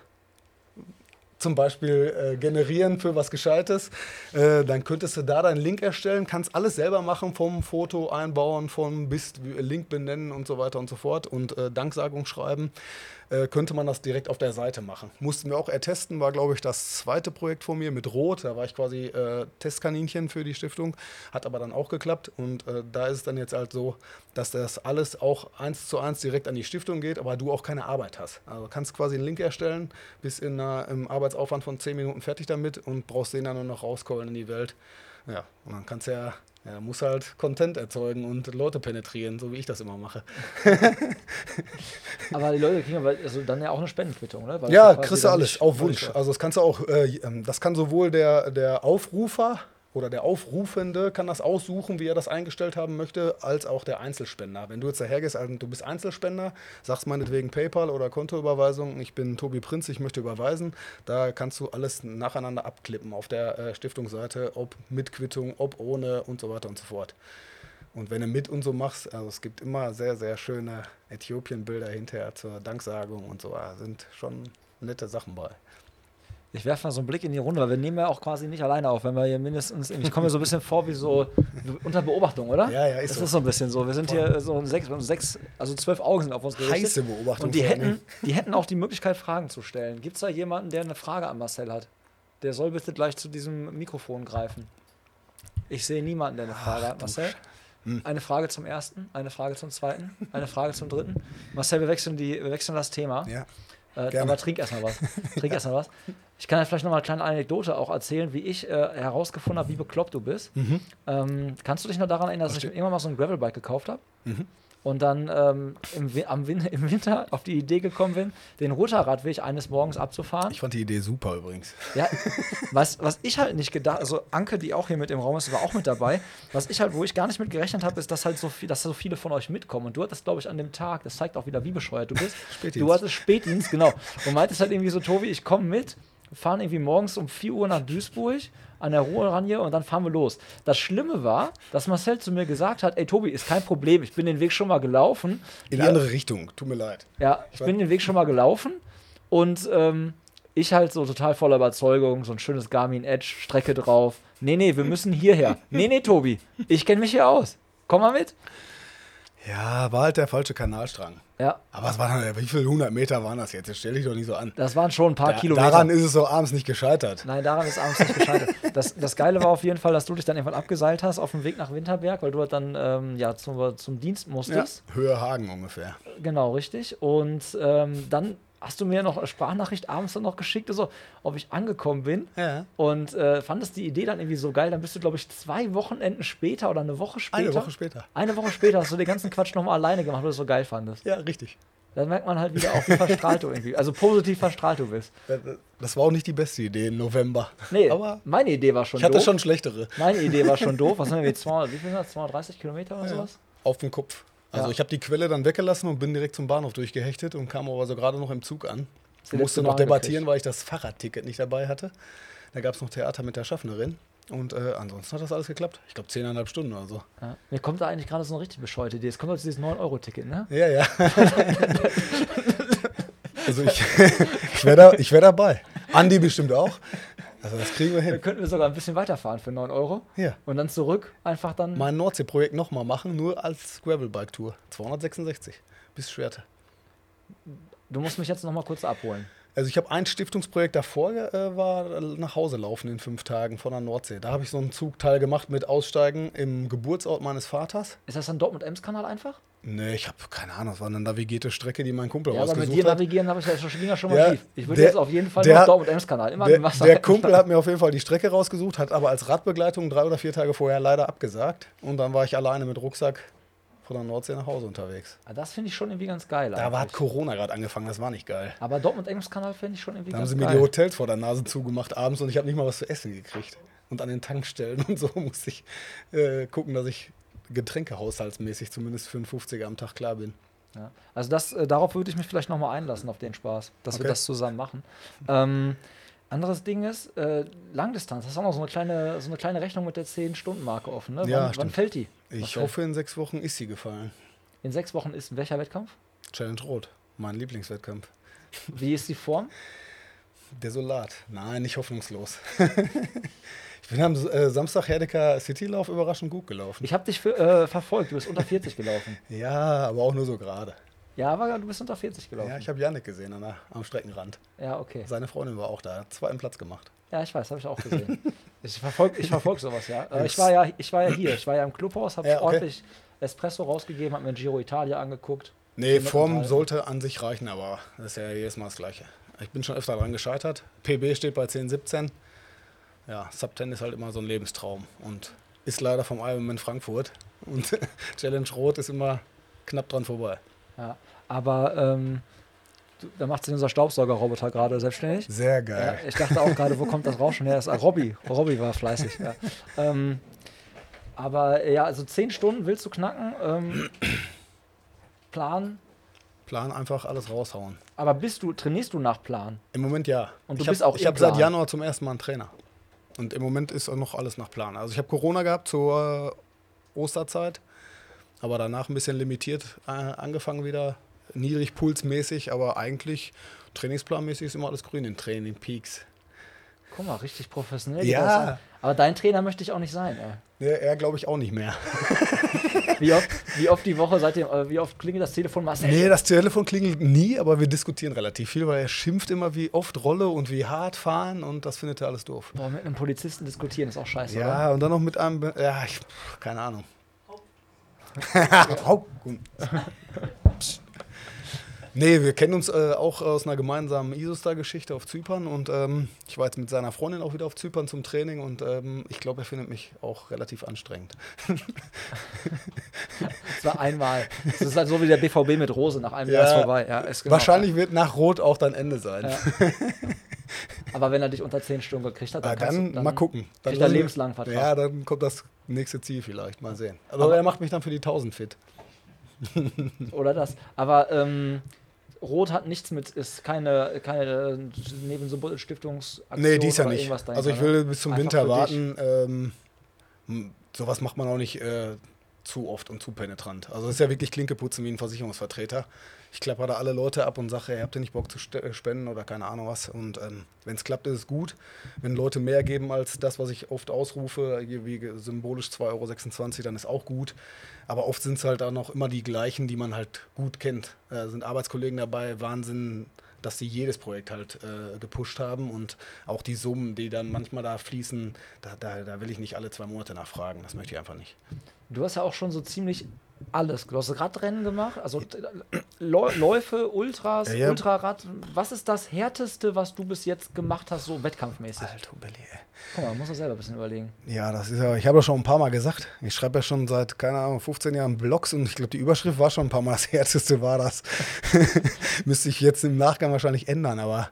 zum Beispiel äh, generieren für was Gescheites, äh, dann könntest du da deinen Link erstellen, kannst alles selber machen, vom Foto einbauen, vom bis Link benennen und so weiter und so fort und äh, Danksagung schreiben, äh, könnte man das direkt auf der Seite machen. Mussten wir auch ertesten, war glaube ich das zweite Projekt von mir mit Rot, da war ich quasi äh, Testkaninchen für die Stiftung, hat aber dann auch geklappt und äh, da ist es dann jetzt halt so, dass das alles auch eins zu eins direkt an die Stiftung geht, aber du auch keine Arbeit hast. Also kannst quasi einen Link erstellen, bist in einer, im Arbeitsaufwand von 10 Minuten fertig damit und brauchst den dann nur noch rauscallen in die Welt. Ja, und dann kannst du ja, ja musst halt Content erzeugen und Leute penetrieren, so wie ich das immer mache. Aber die Leute kriegen aber also dann ja auch eine Spendenquittung, ne? Weil Ja, kriegst du alles, auf Wunsch. Also das kannst du auch, äh, ähm, das kann sowohl der, der Aufrufer oder der Aufrufende kann das aussuchen, wie er das eingestellt haben möchte, als auch der Einzelspender. Wenn du jetzt dahergehst, also du bist Einzelspender, sagst meinetwegen PayPal oder Kontoüberweisung, ich bin Tobi Prinz, ich möchte überweisen, da kannst du alles nacheinander abklippen auf der äh, Stiftungsseite, ob mit Quittung, ob ohne und so weiter und so fort. Und wenn du mit und so machst, also es gibt immer sehr, sehr schöne Äthiopien-Bilder hinterher zur Danksagung und so, sind schon nette Sachen bei. Ich werfe mal so einen Blick in die Runde, weil wir nehmen ja auch quasi nicht alleine auf, wenn wir hier mindestens, ich komme mir so ein bisschen vor wie so unter Beobachtung, oder? Ja, ja, ist das so. ist so ein bisschen so. Wir sind hier so sechs, sechs, also zwölf Augen sind auf uns gerichtet. Heiße Beobachtung Und die hätten, die hätten auch die Möglichkeit, Fragen zu stellen. Gibt es da jemanden, der eine Frage an Marcel hat? Der soll bitte gleich zu diesem Mikrofon greifen. Ich sehe niemanden, der eine Frage hat. Marcel? Hm. Eine Frage zum ersten, eine Frage zum zweiten, eine Frage zum dritten. Marcel, wir wechseln, die, wir wechseln das Thema. Ja. Äh, aber trink erstmal was. Trink erstmal was. Ich kann ja vielleicht noch mal eine kleine Anekdote auch erzählen, wie ich äh, herausgefunden habe, wie bekloppt du bist. Ähm, kannst du dich noch daran erinnern, dass ich Verstehe. mir irgendwann mal so ein Gravelbike gekauft habe? Und dann ähm, im, am im Winter auf die Idee gekommen bin, den Rutterradweg eines Morgens abzufahren. Ich fand die Idee super übrigens. Ja, was, was ich halt nicht gedacht, also Anke, die auch hier mit im Raum ist, war auch mit dabei. Was ich halt, wo ich gar nicht mit gerechnet habe, ist, dass halt so viel, dass so viele von euch mitkommen. Und du hattest, glaube ich, an dem Tag, das zeigt auch wieder, wie bescheuert du bist. Spätdienst. Du hattest Spätdienst, genau. Und meintest halt irgendwie so, Tobi, ich komme mit, fahren irgendwie morgens um 4 Uhr nach Duisburg an der Ruhrranje und dann fahren wir los. Das Schlimme war, dass Marcel zu mir gesagt hat, ey Tobi, ist kein Problem, ich bin den Weg schon mal gelaufen. In Wir- andere Richtung, tut mir leid. ja, ich bin den Weg schon mal gelaufen und ähm, Ich halt so total voller Überzeugung, so ein schönes Garmin Edge, Strecke drauf. Nee, nee, wir müssen hierher. Nee, nee, Tobi, ich kenne mich hier aus. Komm mal mit. Ja, war halt der falsche Kanalstrang. Ja, Aber es waren, wie viele hundert Meter waren das jetzt? Jetzt stell dich doch nicht so an. das waren schon ein paar Da, Kilometer. daran ist es so abends nicht gescheitert. Nein, daran ist abends nicht gescheitert. Das, das Geile war auf jeden Fall, dass du dich dann irgendwann abgeseilt hast auf dem Weg nach Winterberg, weil du halt dann ähm, ja, zum, zum Dienst Ja. musstest. Höhe Hagen ungefähr. Genau, richtig. Und ähm, dann hast du mir noch eine Sprachnachricht abends dann noch geschickt, so, ob ich angekommen bin. Ja. Und äh, fandest die Idee dann irgendwie so geil. Dann bist du, glaube ich, zwei Wochenenden später oder eine Woche später. Eine Woche später. Eine Woche später hast du den ganzen Quatsch nochmal alleine gemacht, weil du es so geil fandest. Ja, richtig. Dann merkt man halt wieder auch, wie verstrahlt du irgendwie, also positiv verstrahlt du bist. Das war auch nicht die beste Idee im November. Nee, Aber meine Idee war schon ich hatte doof. schon schlechtere. Meine Idee war schon doof. Was sind wir jetzt? 200, wie viel sind das? 230 Kilometer oder Ja. sowas? Auf dem Kopf. Also Ja. ich habe die Quelle dann weggelassen und bin direkt zum Bahnhof durchgehechtet und kam aber so gerade noch im Zug an. die Musste noch debattieren, gekriegt. weil ich das Fahrradticket nicht dabei hatte. Da gab es noch Theater mit der Schaffnerin. Und äh, ansonsten hat das alles geklappt. Ich glaube, zehneinhalb Stunden oder so. Ja. Mir kommt da eigentlich gerade so eine richtig bescheuerte Idee. Es kommt jetzt dieses 9-Euro-Ticket, ne? Ja, ja. also ich, ich wäre da, ich wär dabei. Andi bestimmt auch. Also das kriegen wir Da hin. könnten wir sogar ein bisschen weiterfahren für 9 Euro. Ja. Und dann zurück einfach dann. Mein Nordsee-Projekt nochmal machen, nur als Gravelbike-Tour. 266 bis Schwerte. Du musst mich jetzt noch mal kurz abholen. Also ich habe ein Stiftungsprojekt davor, äh, war nach Hause laufen in fünf Tagen von der Nordsee. Da habe ich so einen Zugteil gemacht mit Aussteigen im Geburtsort meines Vaters. Ist das dann Dortmund-Ems-Kanal einfach? Nee, ich habe keine Ahnung, das war eine navigierte Strecke, die mein Kumpel Ja, aber mit rausgesucht dir hat. navigieren habe ich ja schon, ja schon mal Ja, schief. Ich würde jetzt auf jeden Fall der- nur Dortmund-Ems-Kanal. Immer Der, im Wasser. der Kumpel hat mir auf jeden Fall die Strecke rausgesucht, hat aber als Radbegleitung drei oder vier Tage vorher leider abgesagt. Und dann war ich alleine mit Rucksack von der Nordsee nach Hause unterwegs. Ah, Das finde ich schon irgendwie ganz geil. Da war, hat. Corona gerade angefangen, das war nicht geil. aber Dortmund-Ems-Kanal finde ich schon irgendwie Da haben ganz sie mir geil. die Hotels vor der Nase zugemacht abends und ich habe nicht mal was zu essen gekriegt. Und an den Tankstellen und so musste ich äh, gucken, dass ich getränkehaushaltsmäßig zumindest für einen 50er am Tag klar bin. Ja. Also das, äh, darauf würde ich mich vielleicht nochmal einlassen, auf den Spaß, dass wir Okay. das zusammen machen. Ähm, anderes Ding ist, äh, Langdistanz, hast du auch noch so eine kleine, so eine kleine Rechnung mit der 10-Stunden-Marke offen, ne? Ja, wann, wann stimmt. fällt die? Ich Marcel? hoffe, in sechs Wochen ist sie gefallen. In sechs Wochen ist welcher Wettkampf? Challenge Rot, mein Lieblingswettkampf. Wie ist die Form? Desolat. Nein, nicht hoffnungslos. ich bin am äh, Samstag Herdecker Citylauf überraschend gut gelaufen. Ich habe dich für, äh, verfolgt, du bist unter 40 gelaufen. Ja, aber auch nur so gerade. Ja, aber du bist unter 40 gelaufen. Ja, ich habe Janik gesehen der, am Streckenrand. Ja, okay. Seine Freundin war auch da, hat zweiten Platz gemacht. Ja, ich weiß, habe ich auch gesehen. ich verfolge ich verfolg sowas, ja. Äh, ich, war ja. ich war ja hier, ich war ja im Clubhaus, habe Ja, okay. ordentlich Espresso rausgegeben, habe mir Giro Italia angeguckt. Nee, Form sollte an sich reichen, aber das ist ja jedes Mal das Gleiche. Ich bin schon öfter dran gescheitert. PB steht bei 10, 17. Ja, Sub 10 ist halt immer so ein Lebenstraum und ist leider vom Ironman Frankfurt. Und Challenge Rot ist immer knapp dran vorbei. Ja, aber ähm, du, da macht sich unser Staubsaugerroboter gerade selbstständig. Sehr Ja, geil. ich dachte auch gerade, wo kommt das Rauschen her? Das ist, ah, Robby. Robby war fleißig. Ja. ähm, aber ja, also zehn Stunden willst du knacken. Ähm, Plan. Plan einfach alles raushauen. Aber bist du, trainierst du nach Plan? Im Moment ja. Und du ich bist hab, auch Ich im habe seit. Januar zum ersten Mal einen Trainer. Und im Moment ist auch noch alles nach Plan. Also ich habe Corona gehabt zur äh, Osterzeit, aber danach ein bisschen limitiert äh, angefangen wieder, niedrig pulsmäßig, aber eigentlich trainingsplanmäßig ist immer alles grün in Training, Peaks. Guck mal, richtig professionell. Ja. Aber dein Trainer möchte ich auch nicht sein. Ey. Ja, er glaube ich auch nicht mehr. Wie, oft, wie oft die Woche seitdem, äh, wie oft klingelt das Telefon Marcel? Nee, das Telefon klingelt nie, aber wir diskutieren relativ viel, weil er schimpft immer, wie oft Rolle und wie hart fahren und das findet er alles doof. Boah, mit einem Polizisten diskutieren ist auch scheiße, oder? Ja, und dann noch mit einem, ja, ich, keine Ahnung. Nee, wir kennen uns äh, auch aus einer gemeinsamen Isostar-Geschichte auf Zypern und ähm, ich war jetzt mit seiner Freundin auch wieder auf Zypern zum Training und ähm, ich glaube, er findet mich auch relativ anstrengend. Das war einmal. Das ist halt so wie der BVB mit Rose, nach einem Ja. Jahr ist vorbei. Ja, ist genau. Wahrscheinlich wird nach Rot auch dein Ende sein. Ja. Aber wenn er dich unter 10 Stunden gekriegt hat, dann, Ja, kannst dann, du, mal gucken. Dann kriegt er lebenslangen Vertrag. Ja, dann kommt das nächste Ziel vielleicht. Mal sehen. Also er macht mich dann für die 1000 fit. Oder das. Aber ähm, Rot hat nichts mit, ist keine, keine Nebensymbol-Stiftungsaktion. Nee, dies ja nicht. Also ich dahinter, will ne? bis zum Einfach Winter warten. Ähm, sowas macht man auch nicht äh, zu oft und zu penetrant. Also es ist ja wirklich Klinke putzen wie ein Versicherungsvertreter. Ich klappe da alle Leute ab und sage, hey, habt ihr nicht Bock zu äh, spenden oder keine Ahnung was. Und ähm, wenn es klappt, ist es gut. Wenn Leute mehr geben als das, was ich oft ausrufe, wie symbolisch 2,26 Euro, dann ist auch gut. Aber oft sind es halt auch noch immer die gleichen, die man halt gut kennt. Da sind Arbeitskollegen dabei, Wahnsinn, dass sie jedes Projekt halt äh, gepusht haben und auch die Summen, die dann manchmal da fließen, da, da, da will ich nicht alle zwei Monate nachfragen. Das möchte ich einfach nicht. Du hast ja auch schon so ziemlich alles. Du hast Radrennen gemacht, also Läufe, Ultras, ja, ja. Ultrarad. Was ist das härteste, was du bis jetzt gemacht hast, so wettkampfmäßig? Alter Belli, ey. Guck mal, man muss das selber ein bisschen überlegen. Ja, das ist ja, ich habe ja schon ein paar Mal gesagt. Ich schreibe ja schon seit, keine Ahnung, 15 Jahren Blogs und ich glaube, die Überschrift war schon ein paar Mal das härteste war das. Müsste ich jetzt im Nachgang wahrscheinlich ändern, aber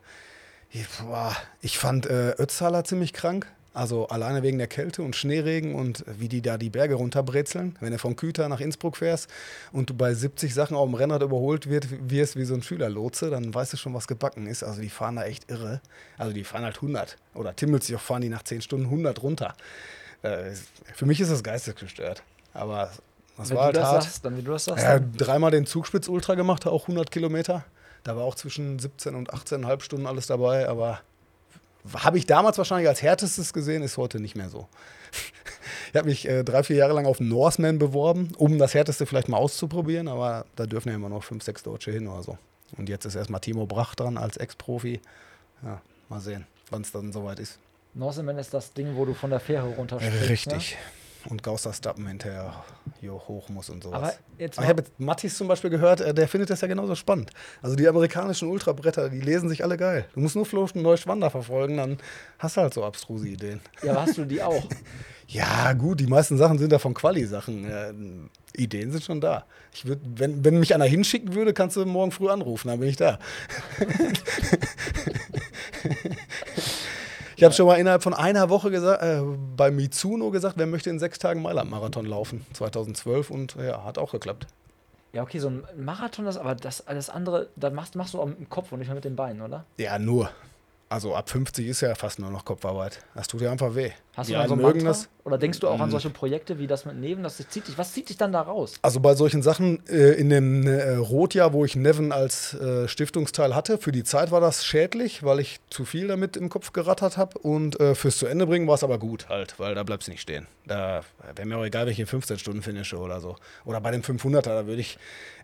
boah, ich fand äh, Ötztaler ziemlich krank. Also alleine wegen der Kälte und Schneeregen und wie die da die Berge runterbrezeln. Wenn du von Küter nach Innsbruck fährst und du bei 70 Sachen auf dem Rennrad überholt wird, wirst wie so ein Schülerlotse, dann weißt du schon, was gebacken ist. Also die fahren da echt irre. Also die fahren halt 100. Oder Timmelsjoch fahren die nach 10 Stunden 100 runter. Äh, für mich ist das geistesgestört. Aber das wenn war halt das hart. Sagst, dann wie du das sagst, ja, dreimal den Zugspitz Ultra gemacht, auch 100 Kilometer. Da war auch zwischen 17 und 18,5 Stunden alles dabei, aber habe ich damals wahrscheinlich als härtestes gesehen, ist heute nicht mehr so. ich habe mich äh, drei, vier Jahre lang auf Norseman beworben, um das härteste vielleicht mal auszuprobieren, aber da dürfen ja immer noch fünf, sechs Deutsche hin oder so. Und jetzt ist erstmal Timo Brach dran als Ex-Profi. Ja, mal sehen, wann es dann soweit ist. Norseman ist das Ding, wo du von der Fähre runterspringst. Ne? Richtig. Ne? Und Gauster Stappen hinterher hoch muss und sowas. Aber, jetzt Aber ich habe jetzt Mattis zum Beispiel gehört, äh, der findet das ja genauso spannend. Also die amerikanischen Ultrabretter, die lesen sich alle geil. Du musst nur Floschen Neuschwander verfolgen, dann hast du halt so abstruse Ideen. Ja, aber hast du die auch? ja, gut, die meisten Sachen sind davon Quali-Sachen. Ja, Ideen sind schon da. Ich würd, wenn, wenn mich einer hinschicken würde, kannst du morgen früh anrufen, dann bin ich da. Ich habe schon mal innerhalb von einer Woche gesagt, äh, bei Mizuno gesagt, wer möchte in sechs Tagen Mailand-Marathon laufen, 2012 und ja, hat auch geklappt. Ja, okay, so ein Marathon, das, aber das alles andere, da machst, machst du auch mit dem Kopf und nicht mehr mit den Beinen, oder? Ja, nur. Also ab 50 ist ja fast nur noch Kopfarbeit. Das tut ja einfach weh. Hast du dann so mögen das? Oder denkst du auch an mhm. solche Projekte wie das mit Neven? Das zieht dich, was zieht dich dann da raus? Also bei solchen Sachen äh, in dem äh, Rotjahr, wo ich Neven als äh, Stiftungsteil hatte, für die Zeit war das schädlich, weil ich zu viel damit im Kopf gerattert habe. Und äh, fürs zu Ende bringen war es aber gut halt, weil da bleibst du nicht stehen. Da wäre mir auch egal, welche 15 Stunden finische oder so. Oder bei dem 500er, da würde ich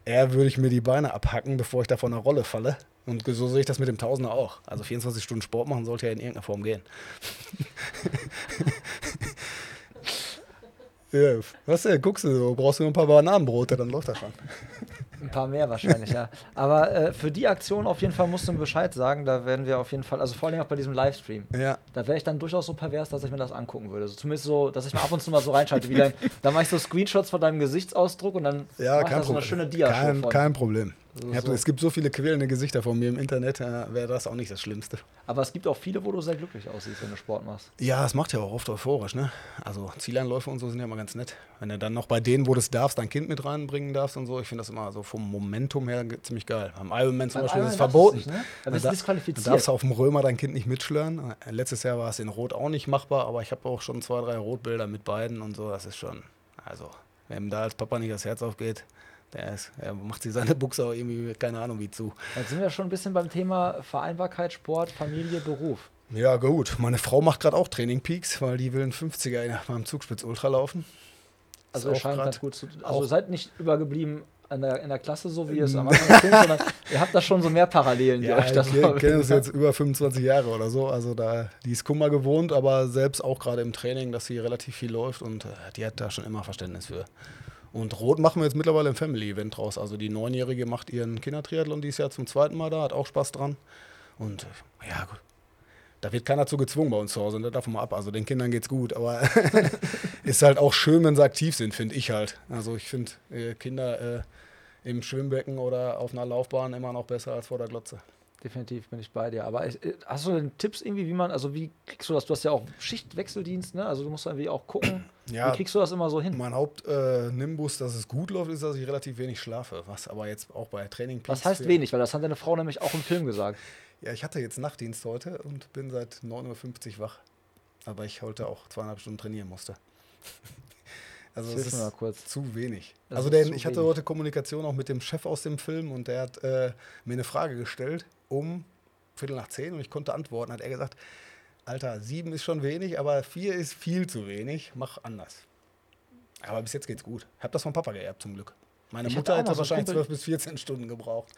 eher würde ich mir die Beine abhacken, bevor ich da von der Rolle falle. Und so sehe ich das mit dem Tausender auch. Also 24 Stunden Sport machen sollte ja in irgendeiner Form gehen. ja, was denn? Guckst du so, brauchst du nur ein paar Bananenbrote, dann läuft das schon. Ein paar mehr wahrscheinlich, ja. Aber äh, für die Aktion auf jeden Fall musst du mir Bescheid sagen. Da werden wir auf jeden Fall, also vor allem auch bei diesem Livestream. Ja. Da wäre ich dann durchaus so pervers, dass ich mir das angucken würde. Also zumindest so, dass ich mal ab und zu mal so reinschalte. Wie dein, da mache ich so Screenshots von deinem Gesichtsausdruck und dann ja, mache ich da so eine schöne dia kein, kein Problem. Hab, so. Es gibt so viele quälende Gesichter von mir im Internet, äh, wäre das auch nicht das Schlimmste. Aber es gibt auch viele, wo du sehr glücklich aussiehst, wenn du Sport machst. Ja, es macht ja auch oft euphorisch, ne? Also Zieleinläufe und so sind ja immer ganz nett. Wenn du dann noch bei denen, wo du es darfst, dein Kind mit reinbringen darfst und so, ich finde das immer so vom Momentum her ziemlich geil. Am Ironman zum Beim Beispiel Ironman ist es verboten. Nicht, ne? Da bist du disqualifiziert. Du darfst auf dem Römer dein Kind nicht mitschlören. Äh, letztes Jahr war es in Rot auch nicht machbar, aber ich habe auch schon zwei, drei Rotbilder mit beiden und so. Das ist schon, also, wenn da als Papa nicht das Herz aufgeht, der, ist, er macht sich seine Buchse auch irgendwie, keine Ahnung wie zu. Jetzt sind wir schon ein bisschen beim Thema Vereinbarkeit, Sport, Familie, Beruf. Ja, gut. Meine Frau macht gerade auch Training Peaks, weil die will einen 50er beim Zugspitz Ultra laufen. Also ihr scheint ganz gut zu Also seid nicht übergeblieben in der, in der Klasse, so wie es am Anfang klingt, sondern ihr habt da schon so mehr Parallelen, die ja, euch das Wir kennen uns jetzt über 25 Jahre oder so. Also da, die ist Kummer gewohnt, aber selbst auch gerade im Training, dass sie relativ viel läuft und äh, die hat da schon immer Verständnis für. Und Rot machen wir jetzt mittlerweile ein Family-Event draus. Also die Neunjährige macht ihren Kindertriathlon dieses Jahr zum zweiten Mal da, hat auch Spaß dran. Und äh, ja, gut. Da wird keiner zu gezwungen bei uns zu Hause, und ne? davon mal ab. Also den Kindern geht's gut, aber ist halt auch schön, wenn sie aktiv sind, finde ich halt. Also ich finde äh, Kinder äh, im Schwimmbecken oder auf einer Laufbahn immer noch besser als vor der Glotze definitiv bin ich bei dir. Aber äh, hast du denn Tipps irgendwie, wie man, also wie kriegst du das? Du hast ja auch Schichtwechseldienst, ne? Also du musst irgendwie auch gucken. Ja, wie kriegst du das immer so hin? Mein Hauptnimbus, äh, dass es gut läuft, ist, dass ich relativ wenig schlafe. Was aber jetzt auch bei Training Was heißt wenig? Weil das hat deine Frau nämlich auch im Film gesagt. Ja, ich hatte jetzt Nachtdienst heute und bin seit 9.50 Uhr wach. Aber ich heute auch zweieinhalb Stunden trainieren musste. Also mir ist mal kurz. zu wenig. Das also zu ich hatte wenig. heute Kommunikation auch mit dem Chef aus dem Film und der hat äh, mir eine Frage gestellt um Viertel nach zehn und ich konnte antworten. Hat er gesagt, Alter, sieben ist schon wenig, aber vier ist viel zu wenig. Mach anders. Aber bis jetzt geht's gut. Ich habe das von Papa geerbt zum Glück. Meine Ich Mutter hätte so wahrscheinlich 12 bis 14 Stunden gebraucht.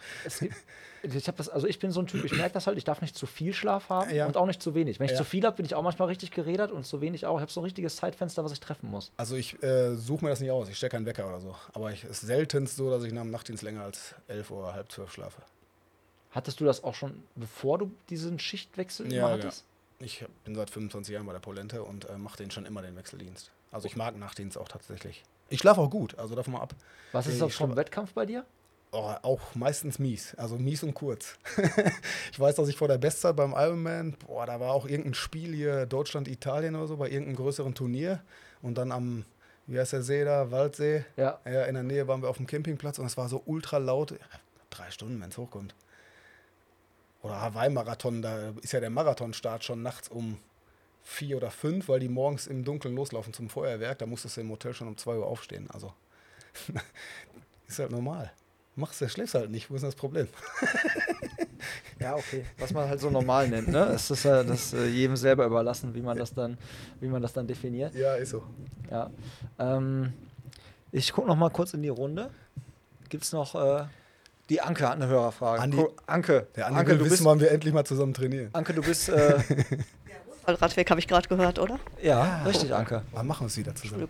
Gibt, ich hab das, also ich bin so ein Typ, ich merke das halt, ich darf nicht zu viel Schlaf haben Ja. und auch nicht zu wenig. Wenn ich Ja. zu viel habe, bin ich auch manchmal richtig geredet und zu wenig auch. Ich habe so ein richtiges Zeitfenster, was ich treffen muss. Also ich äh, suche mir das nicht aus. Ich stecke keinen Wecker oder so. Aber es ist seltenst so, dass ich nach dem Nachtdienst länger als 11 oder halb zwölf schlafe. Hattest du das auch schon, bevor du diesen Schichtwechsel Ja, immer ja. hattest? Ich bin seit 25 Jahren bei der Polente und äh, mache den schon immer den Wechseldienst. Also ich mag Nachtdienst auch tatsächlich. Ich schlafe auch gut, also davon mal ab. Was ist das vom Wettkampf bei dir? Oh, auch meistens mies, also mies und kurz. ich weiß, dass ich vor der Bestzeit beim Ironman, boah, da war auch irgendein Spiel hier Deutschland, Italien oder so, bei irgendeinem größeren Turnier. Und dann am, wie heißt der See da, Waldsee, Ja. ja, in der Nähe waren wir auf dem Campingplatz und es war so ultra laut. Drei Stunden, wenn es hochkommt. Oder Hawaii-Marathon, da ist ja der Marathonstart schon nachts um vier oder fünf, weil die morgens im Dunkeln loslaufen zum Feuerwerk. Da musstest du im Hotel schon um zwei Uhr aufstehen. Also ist halt normal. Machst du, schläfst halt nicht. Wo ist denn das Problem? Ja, okay. Was man halt so normal nennt, ne? Es ist ja das äh, jedem selber überlassen, wie man das dann, wie man das dann definiert. Ja, ist so. Ja. Ähm, ich gucke noch mal kurz in die Runde. Gibt es noch äh, die Anke hat eine Hörerfrage. Andi- Anke, Der andere Anke, will du wissen, bist, wann wir endlich mal zusammen trainieren. Anke, du bist äh, Radweg habe ich gerade gehört, oder? ja richtig, Anke. Wann machen wir es wieder zusammen?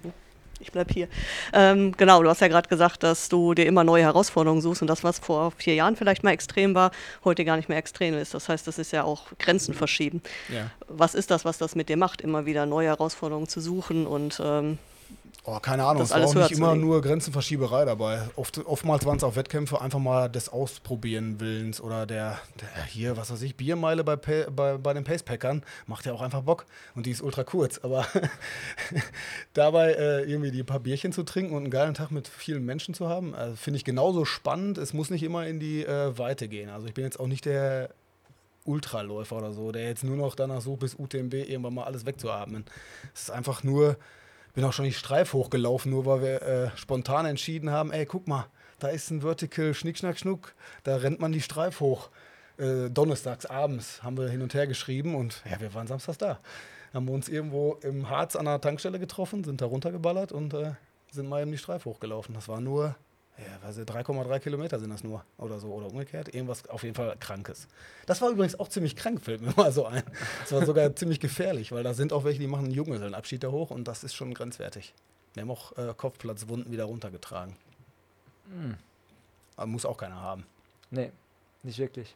Ich bleib hier. Ähm, genau, du hast ja gerade gesagt, dass du dir immer neue Herausforderungen suchst und das, was vor vier Jahren vielleicht mal extrem war, heute gar nicht mehr extrem ist. Das heißt, das ist ja auch Grenzen verschieben. Ja. Was ist das, was das mit dir macht, immer wieder neue Herausforderungen zu suchen und ähm, Oh, keine Ahnung, Das es war auch nicht immer nur Grenzenverschieberei dabei. Oft, oftmals waren es auch Wettkämpfe einfach mal des Ausprobieren Willens oder der, der hier, was weiß ich, Biermeile bei, bei, bei den Pacepackern macht ja auch einfach Bock und die ist ultra kurz. Aber dabei äh, irgendwie die paar Bierchen zu trinken und einen geilen Tag mit vielen Menschen zu haben, äh, finde ich genauso spannend. Es muss nicht immer in die äh, Weite gehen. Also ich bin jetzt auch nicht der Ultraläufer oder so, der jetzt nur noch danach sucht, bis UTMB irgendwann mal alles wegzuatmen. Es ist einfach nur, bin auch schon die Streif hochgelaufen, nur weil wir äh, spontan entschieden haben, ey, guck mal, da ist ein Vertical Schnick, Schnack, Schnuck, da rennt man die Streif hoch. Äh, donnerstags abends haben wir hin und her geschrieben und ja, wir waren samstags da. Haben wir uns irgendwo im Harz an einer Tankstelle getroffen, sind da runtergeballert und äh, sind mal eben die Streif hochgelaufen. Das war nur, ja, weiß ich, 3,3 Kilometer sind das nur oder so oder umgekehrt. Irgendwas auf jeden Fall Krankes. Das war übrigens auch ziemlich krank, fällt mir mal so ein. Das war sogar ziemlich gefährlich, weil da sind auch welche, die machen einen Junggesellenabschied da hoch und das ist schon grenzwertig. Wir haben auch äh, Kopfplatzwunden wieder runtergetragen. Aber muss auch keiner haben. Nee, nicht wirklich.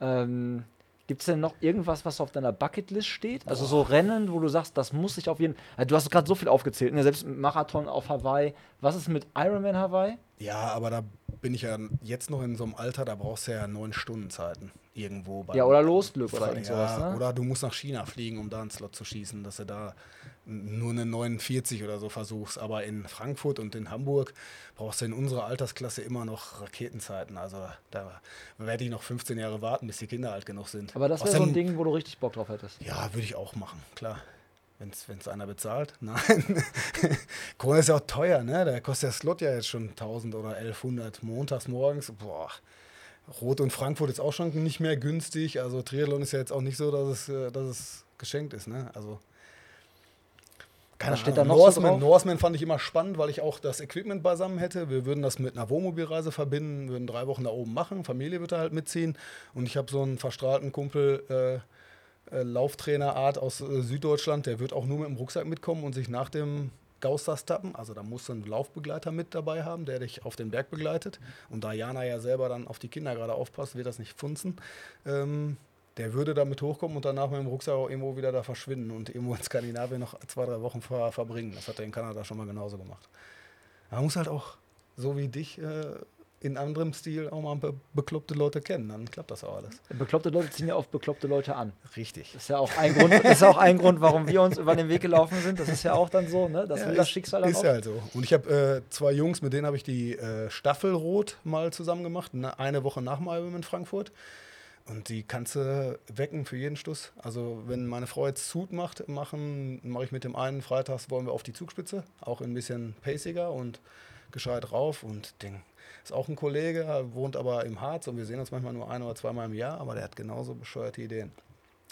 Ähm, Gibt es denn noch irgendwas, was auf deiner Bucketlist steht? Also so Rennen, wo du sagst, das muss ich auf jeden Fall. Du hast gerade so viel aufgezählt, ne? selbst Marathon auf Hawaii. Was ist mit Ironman Hawaii? Ja, aber da bin ich ja jetzt noch in so einem Alter, da brauchst du ja neun Stunden Zeiten irgendwo. Ja, oder Losglück oder irgend sowas, ne? Oder du musst nach China fliegen, um da einen Slot zu schießen, dass du da nur eine 49 oder so versuchst. Aber in Frankfurt und in Hamburg brauchst du in unserer Altersklasse immer noch Raketenzeiten. Also da werde ich noch 15 Jahre warten, bis die Kinder alt genug sind. Aber das wäre so ein Ding, wo du richtig Bock drauf hättest. Ja, würde ich auch machen, klar. Wenn es einer bezahlt. Nein. Corona ist ja auch teuer, ne? Da kostet der Slot ja jetzt schon 1000 oder 1100 montags morgens. Boah. Rot und Frankfurt ist auch schon nicht mehr günstig. Also Triathlon ist ja jetzt auch nicht so, dass es, äh, dass es geschenkt ist, ne? Also. Keine Was steht da noch so Norseman, drauf? Norseman fand ich immer spannend, weil ich auch das Equipment beisammen hätte. Wir würden das mit einer Wohnmobilreise verbinden, würden drei Wochen da oben machen. Familie würde halt mitziehen. Und ich habe so einen verstrahlten Kumpel, äh, äh, Lauftrainerart aus äh, Süddeutschland, der wird auch nur mit dem Rucksack mitkommen und sich nach dem Gausters tappen. Also da musst du einen Laufbegleiter mit dabei haben, der dich auf den Berg begleitet. Und da Jana ja selber dann auf die Kinder gerade aufpasst, wird das nicht funzen. Ähm, der würde damit hochkommen und danach mit dem Rucksack auch irgendwo wieder da verschwinden und irgendwo in Skandinavien noch zwei, drei Wochen ver verbringen. Das hat er in Kanada schon mal genauso gemacht. Man muss halt auch, so wie dich, äh, in anderem Stil auch mal be bekloppte Leute kennen. Dann klappt das auch alles. Bekloppte Leute ziehen ja auf bekloppte Leute an. Richtig. Das ist ja auch ein Grund, das ist ja auch ein Grund, warum wir uns über den Weg gelaufen sind. Das ist ja auch dann so, ne? Das das ist- Schicksal dann Ist auch. ja halt so. Und ich habe äh, zwei Jungs, mit denen habe ich die äh, Staffel Rot mal zusammen gemacht, ne, eine Woche nach dem Album in Frankfurt. Und die kannst du wecken für jeden Stuss. Also wenn meine Frau jetzt Zut macht, machen, mache ich mit dem einen freitags wollen wir auf die Zugspitze, auch ein bisschen paciger und gescheit rauf. Und den ist auch ein Kollege, wohnt aber im Harz und wir sehen uns manchmal nur ein oder zweimal im Jahr, aber der hat genauso bescheuerte Ideen.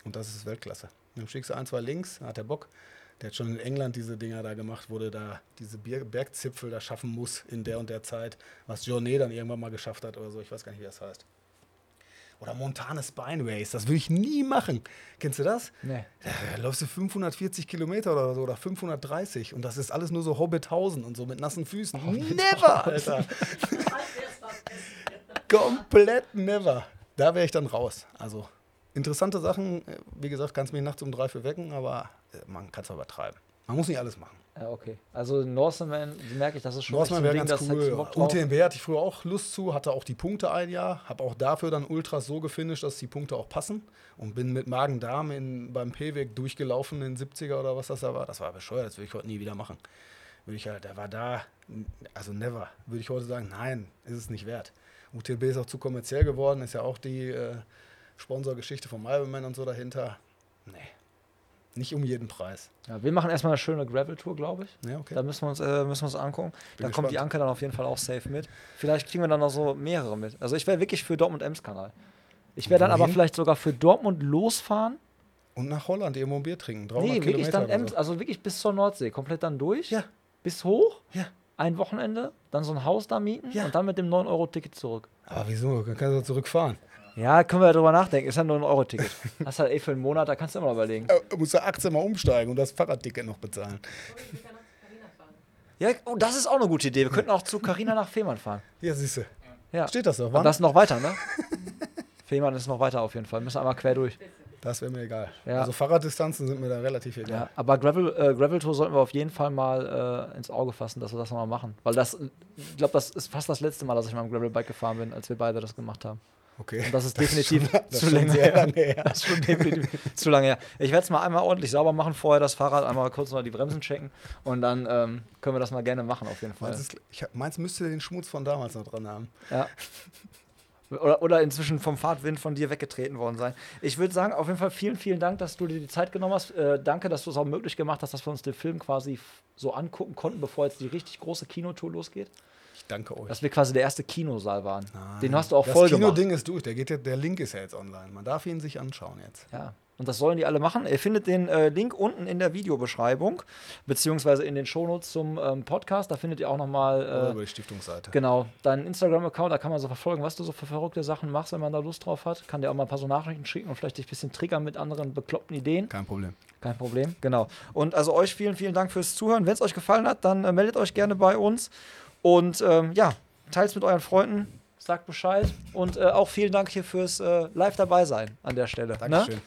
Und das ist Weltklasse. Dann schickst du ein, zwei Links, hat der Bock. Der hat schon in England diese Dinger da gemacht, wo der da diese Bergzipfel da schaffen muss in der und der Zeit, was Journey dann irgendwann mal geschafft hat oder so. Ich weiß gar nicht, wie das heißt. Oder Montane Spine Race, das würde ich nie machen. Kennst du das? Nee. Da läufst du 540 Kilometer oder so oder 530 und das ist alles nur so Hobbithausen und so mit nassen Füßen. Never, Alter. Komplett never. Da wäre ich dann raus. Also interessante Sachen, wie gesagt, kannst mich nachts um drei für wecken, aber äh, man kann es übertreiben. Man muss nicht alles machen. Ja, okay. Also Norseman, merke ich, das ist schon Norseman wäre ganz Ding, cool. UTMB hatte ich früher auch Lust zu, hatte auch die Punkte ein Jahr, habe auch dafür dann Ultras so gefinisht, dass die Punkte auch passen und bin mit Magen-Darm beim P-Weg durchgelaufen in den 70er oder was das da war. Das war bescheuert, das würde ich heute nie wieder machen. Würde ich halt, der war da, also never. Würde ich heute sagen, nein, ist es nicht wert. UTMB ist auch zu kommerziell geworden, ist ja auch die äh, Sponsorgeschichte vom Ironman und so dahinter. Nee, nicht um jeden Preis. Ja, wir machen erstmal eine schöne Gravel-Tour, glaube ich. Ja, okay. Da müssen wir uns, äh, müssen wir uns angucken. da Bin kommt die gespannt. Anke dann auf jeden Fall auch safe mit. Vielleicht kriegen wir dann noch so mehrere mit. Also ich wäre wirklich für Dortmund-Ems-Kanal. Ich wäre dann aber vielleicht sogar für Dortmund losfahren. Und nach Holland irgendwo ein Bier trinken. 300 Nee, wirklich Kilometer dann Ems, so. also wirklich bis zur Nordsee. Komplett dann durch. Ja. Bis hoch. Ja. Ein Wochenende. Dann so ein Haus da mieten. Ja. Und dann mit dem 9-Euro-Ticket zurück. Aber wieso? Dann kannst du zurückfahren. Ja, können wir ja drüber nachdenken. Ist ja nur ein Euro-Ticket. Hast halt eh für einen Monat, da kannst du immer noch überlegen. Äh, musst du 18 Mal umsteigen und das Fahrradticket noch bezahlen. Ja, oh, das ist auch eine gute Idee. Wir könnten auch zu Carina nach Fehmarn fahren. Ja, siehst du. Ja. Steht das doch, Und wann? das Das, noch weiter, ne? Fehmarn ist noch weiter auf jeden Fall. Müssen einmal quer durch. wäre mir egal. Ja. Also Fahrraddistanzen sind mir da relativ egal. Ja, aber Gravel, äh, Gravel Tour sollten wir auf jeden Fall mal äh, ins Auge fassen, dass wir das nochmal machen. Weil das, ich glaube, das ist fast das letzte Mal, dass ich mal im Gravelbike gefahren bin, als wir beide das gemacht haben. Okay. Und das ist definitiv das ist zu lange her. lange her. Das ist schon definitiv zu lange her. Ich werde es mal einmal ordentlich sauber machen, vorher das Fahrrad, einmal kurz noch die Bremsen checken und dann ähm, können wir das mal gerne machen auf jeden Fall. Meins, ist, ich, meins müsste den Schmutz von damals noch dran haben. Ja. Oder, oder inzwischen vom Fahrtwind von dir weggetreten worden sein. Ich würde sagen, auf jeden Fall vielen, vielen Dank, dass du dir die Zeit genommen hast. Äh, danke, dass du es auch möglich gemacht hast, dass wir uns den Film quasi so angucken konnten, bevor jetzt die richtig große Kinotour losgeht. Danke euch. Dass wir quasi der erste Kinosaal waren. Den hast du auch das voll gemacht. Kino-Ding ist durch. Der, geht ja, der Link ist ja jetzt online. Man darf ihn sich anschauen jetzt. Ja. Und das sollen die alle machen. Ihr findet den äh, Link unten in der Videobeschreibung, beziehungsweise in den Shownotes zum ähm, Podcast. Da findet ihr auch Oder nochmal über die Stiftungsseite. Genau, deinen Instagram-Account, da kann man so verfolgen, was du so für verrückte Sachen machst, wenn man da Lust drauf hat. Kann dir auch mal ein paar so Nachrichten schicken und vielleicht dich ein bisschen triggern mit anderen bekloppten Ideen. Kein Problem. Kein Problem, genau. Und also euch vielen, vielen Dank fürs Zuhören. Wenn es euch gefallen hat, dann äh, meldet euch gerne bei uns. Und ähm, ja, teilt es mit euren Freunden, sagt Bescheid. Und äh, auch vielen Dank hier fürs äh, Live dabei sein an der Stelle. Ne? Dankeschön.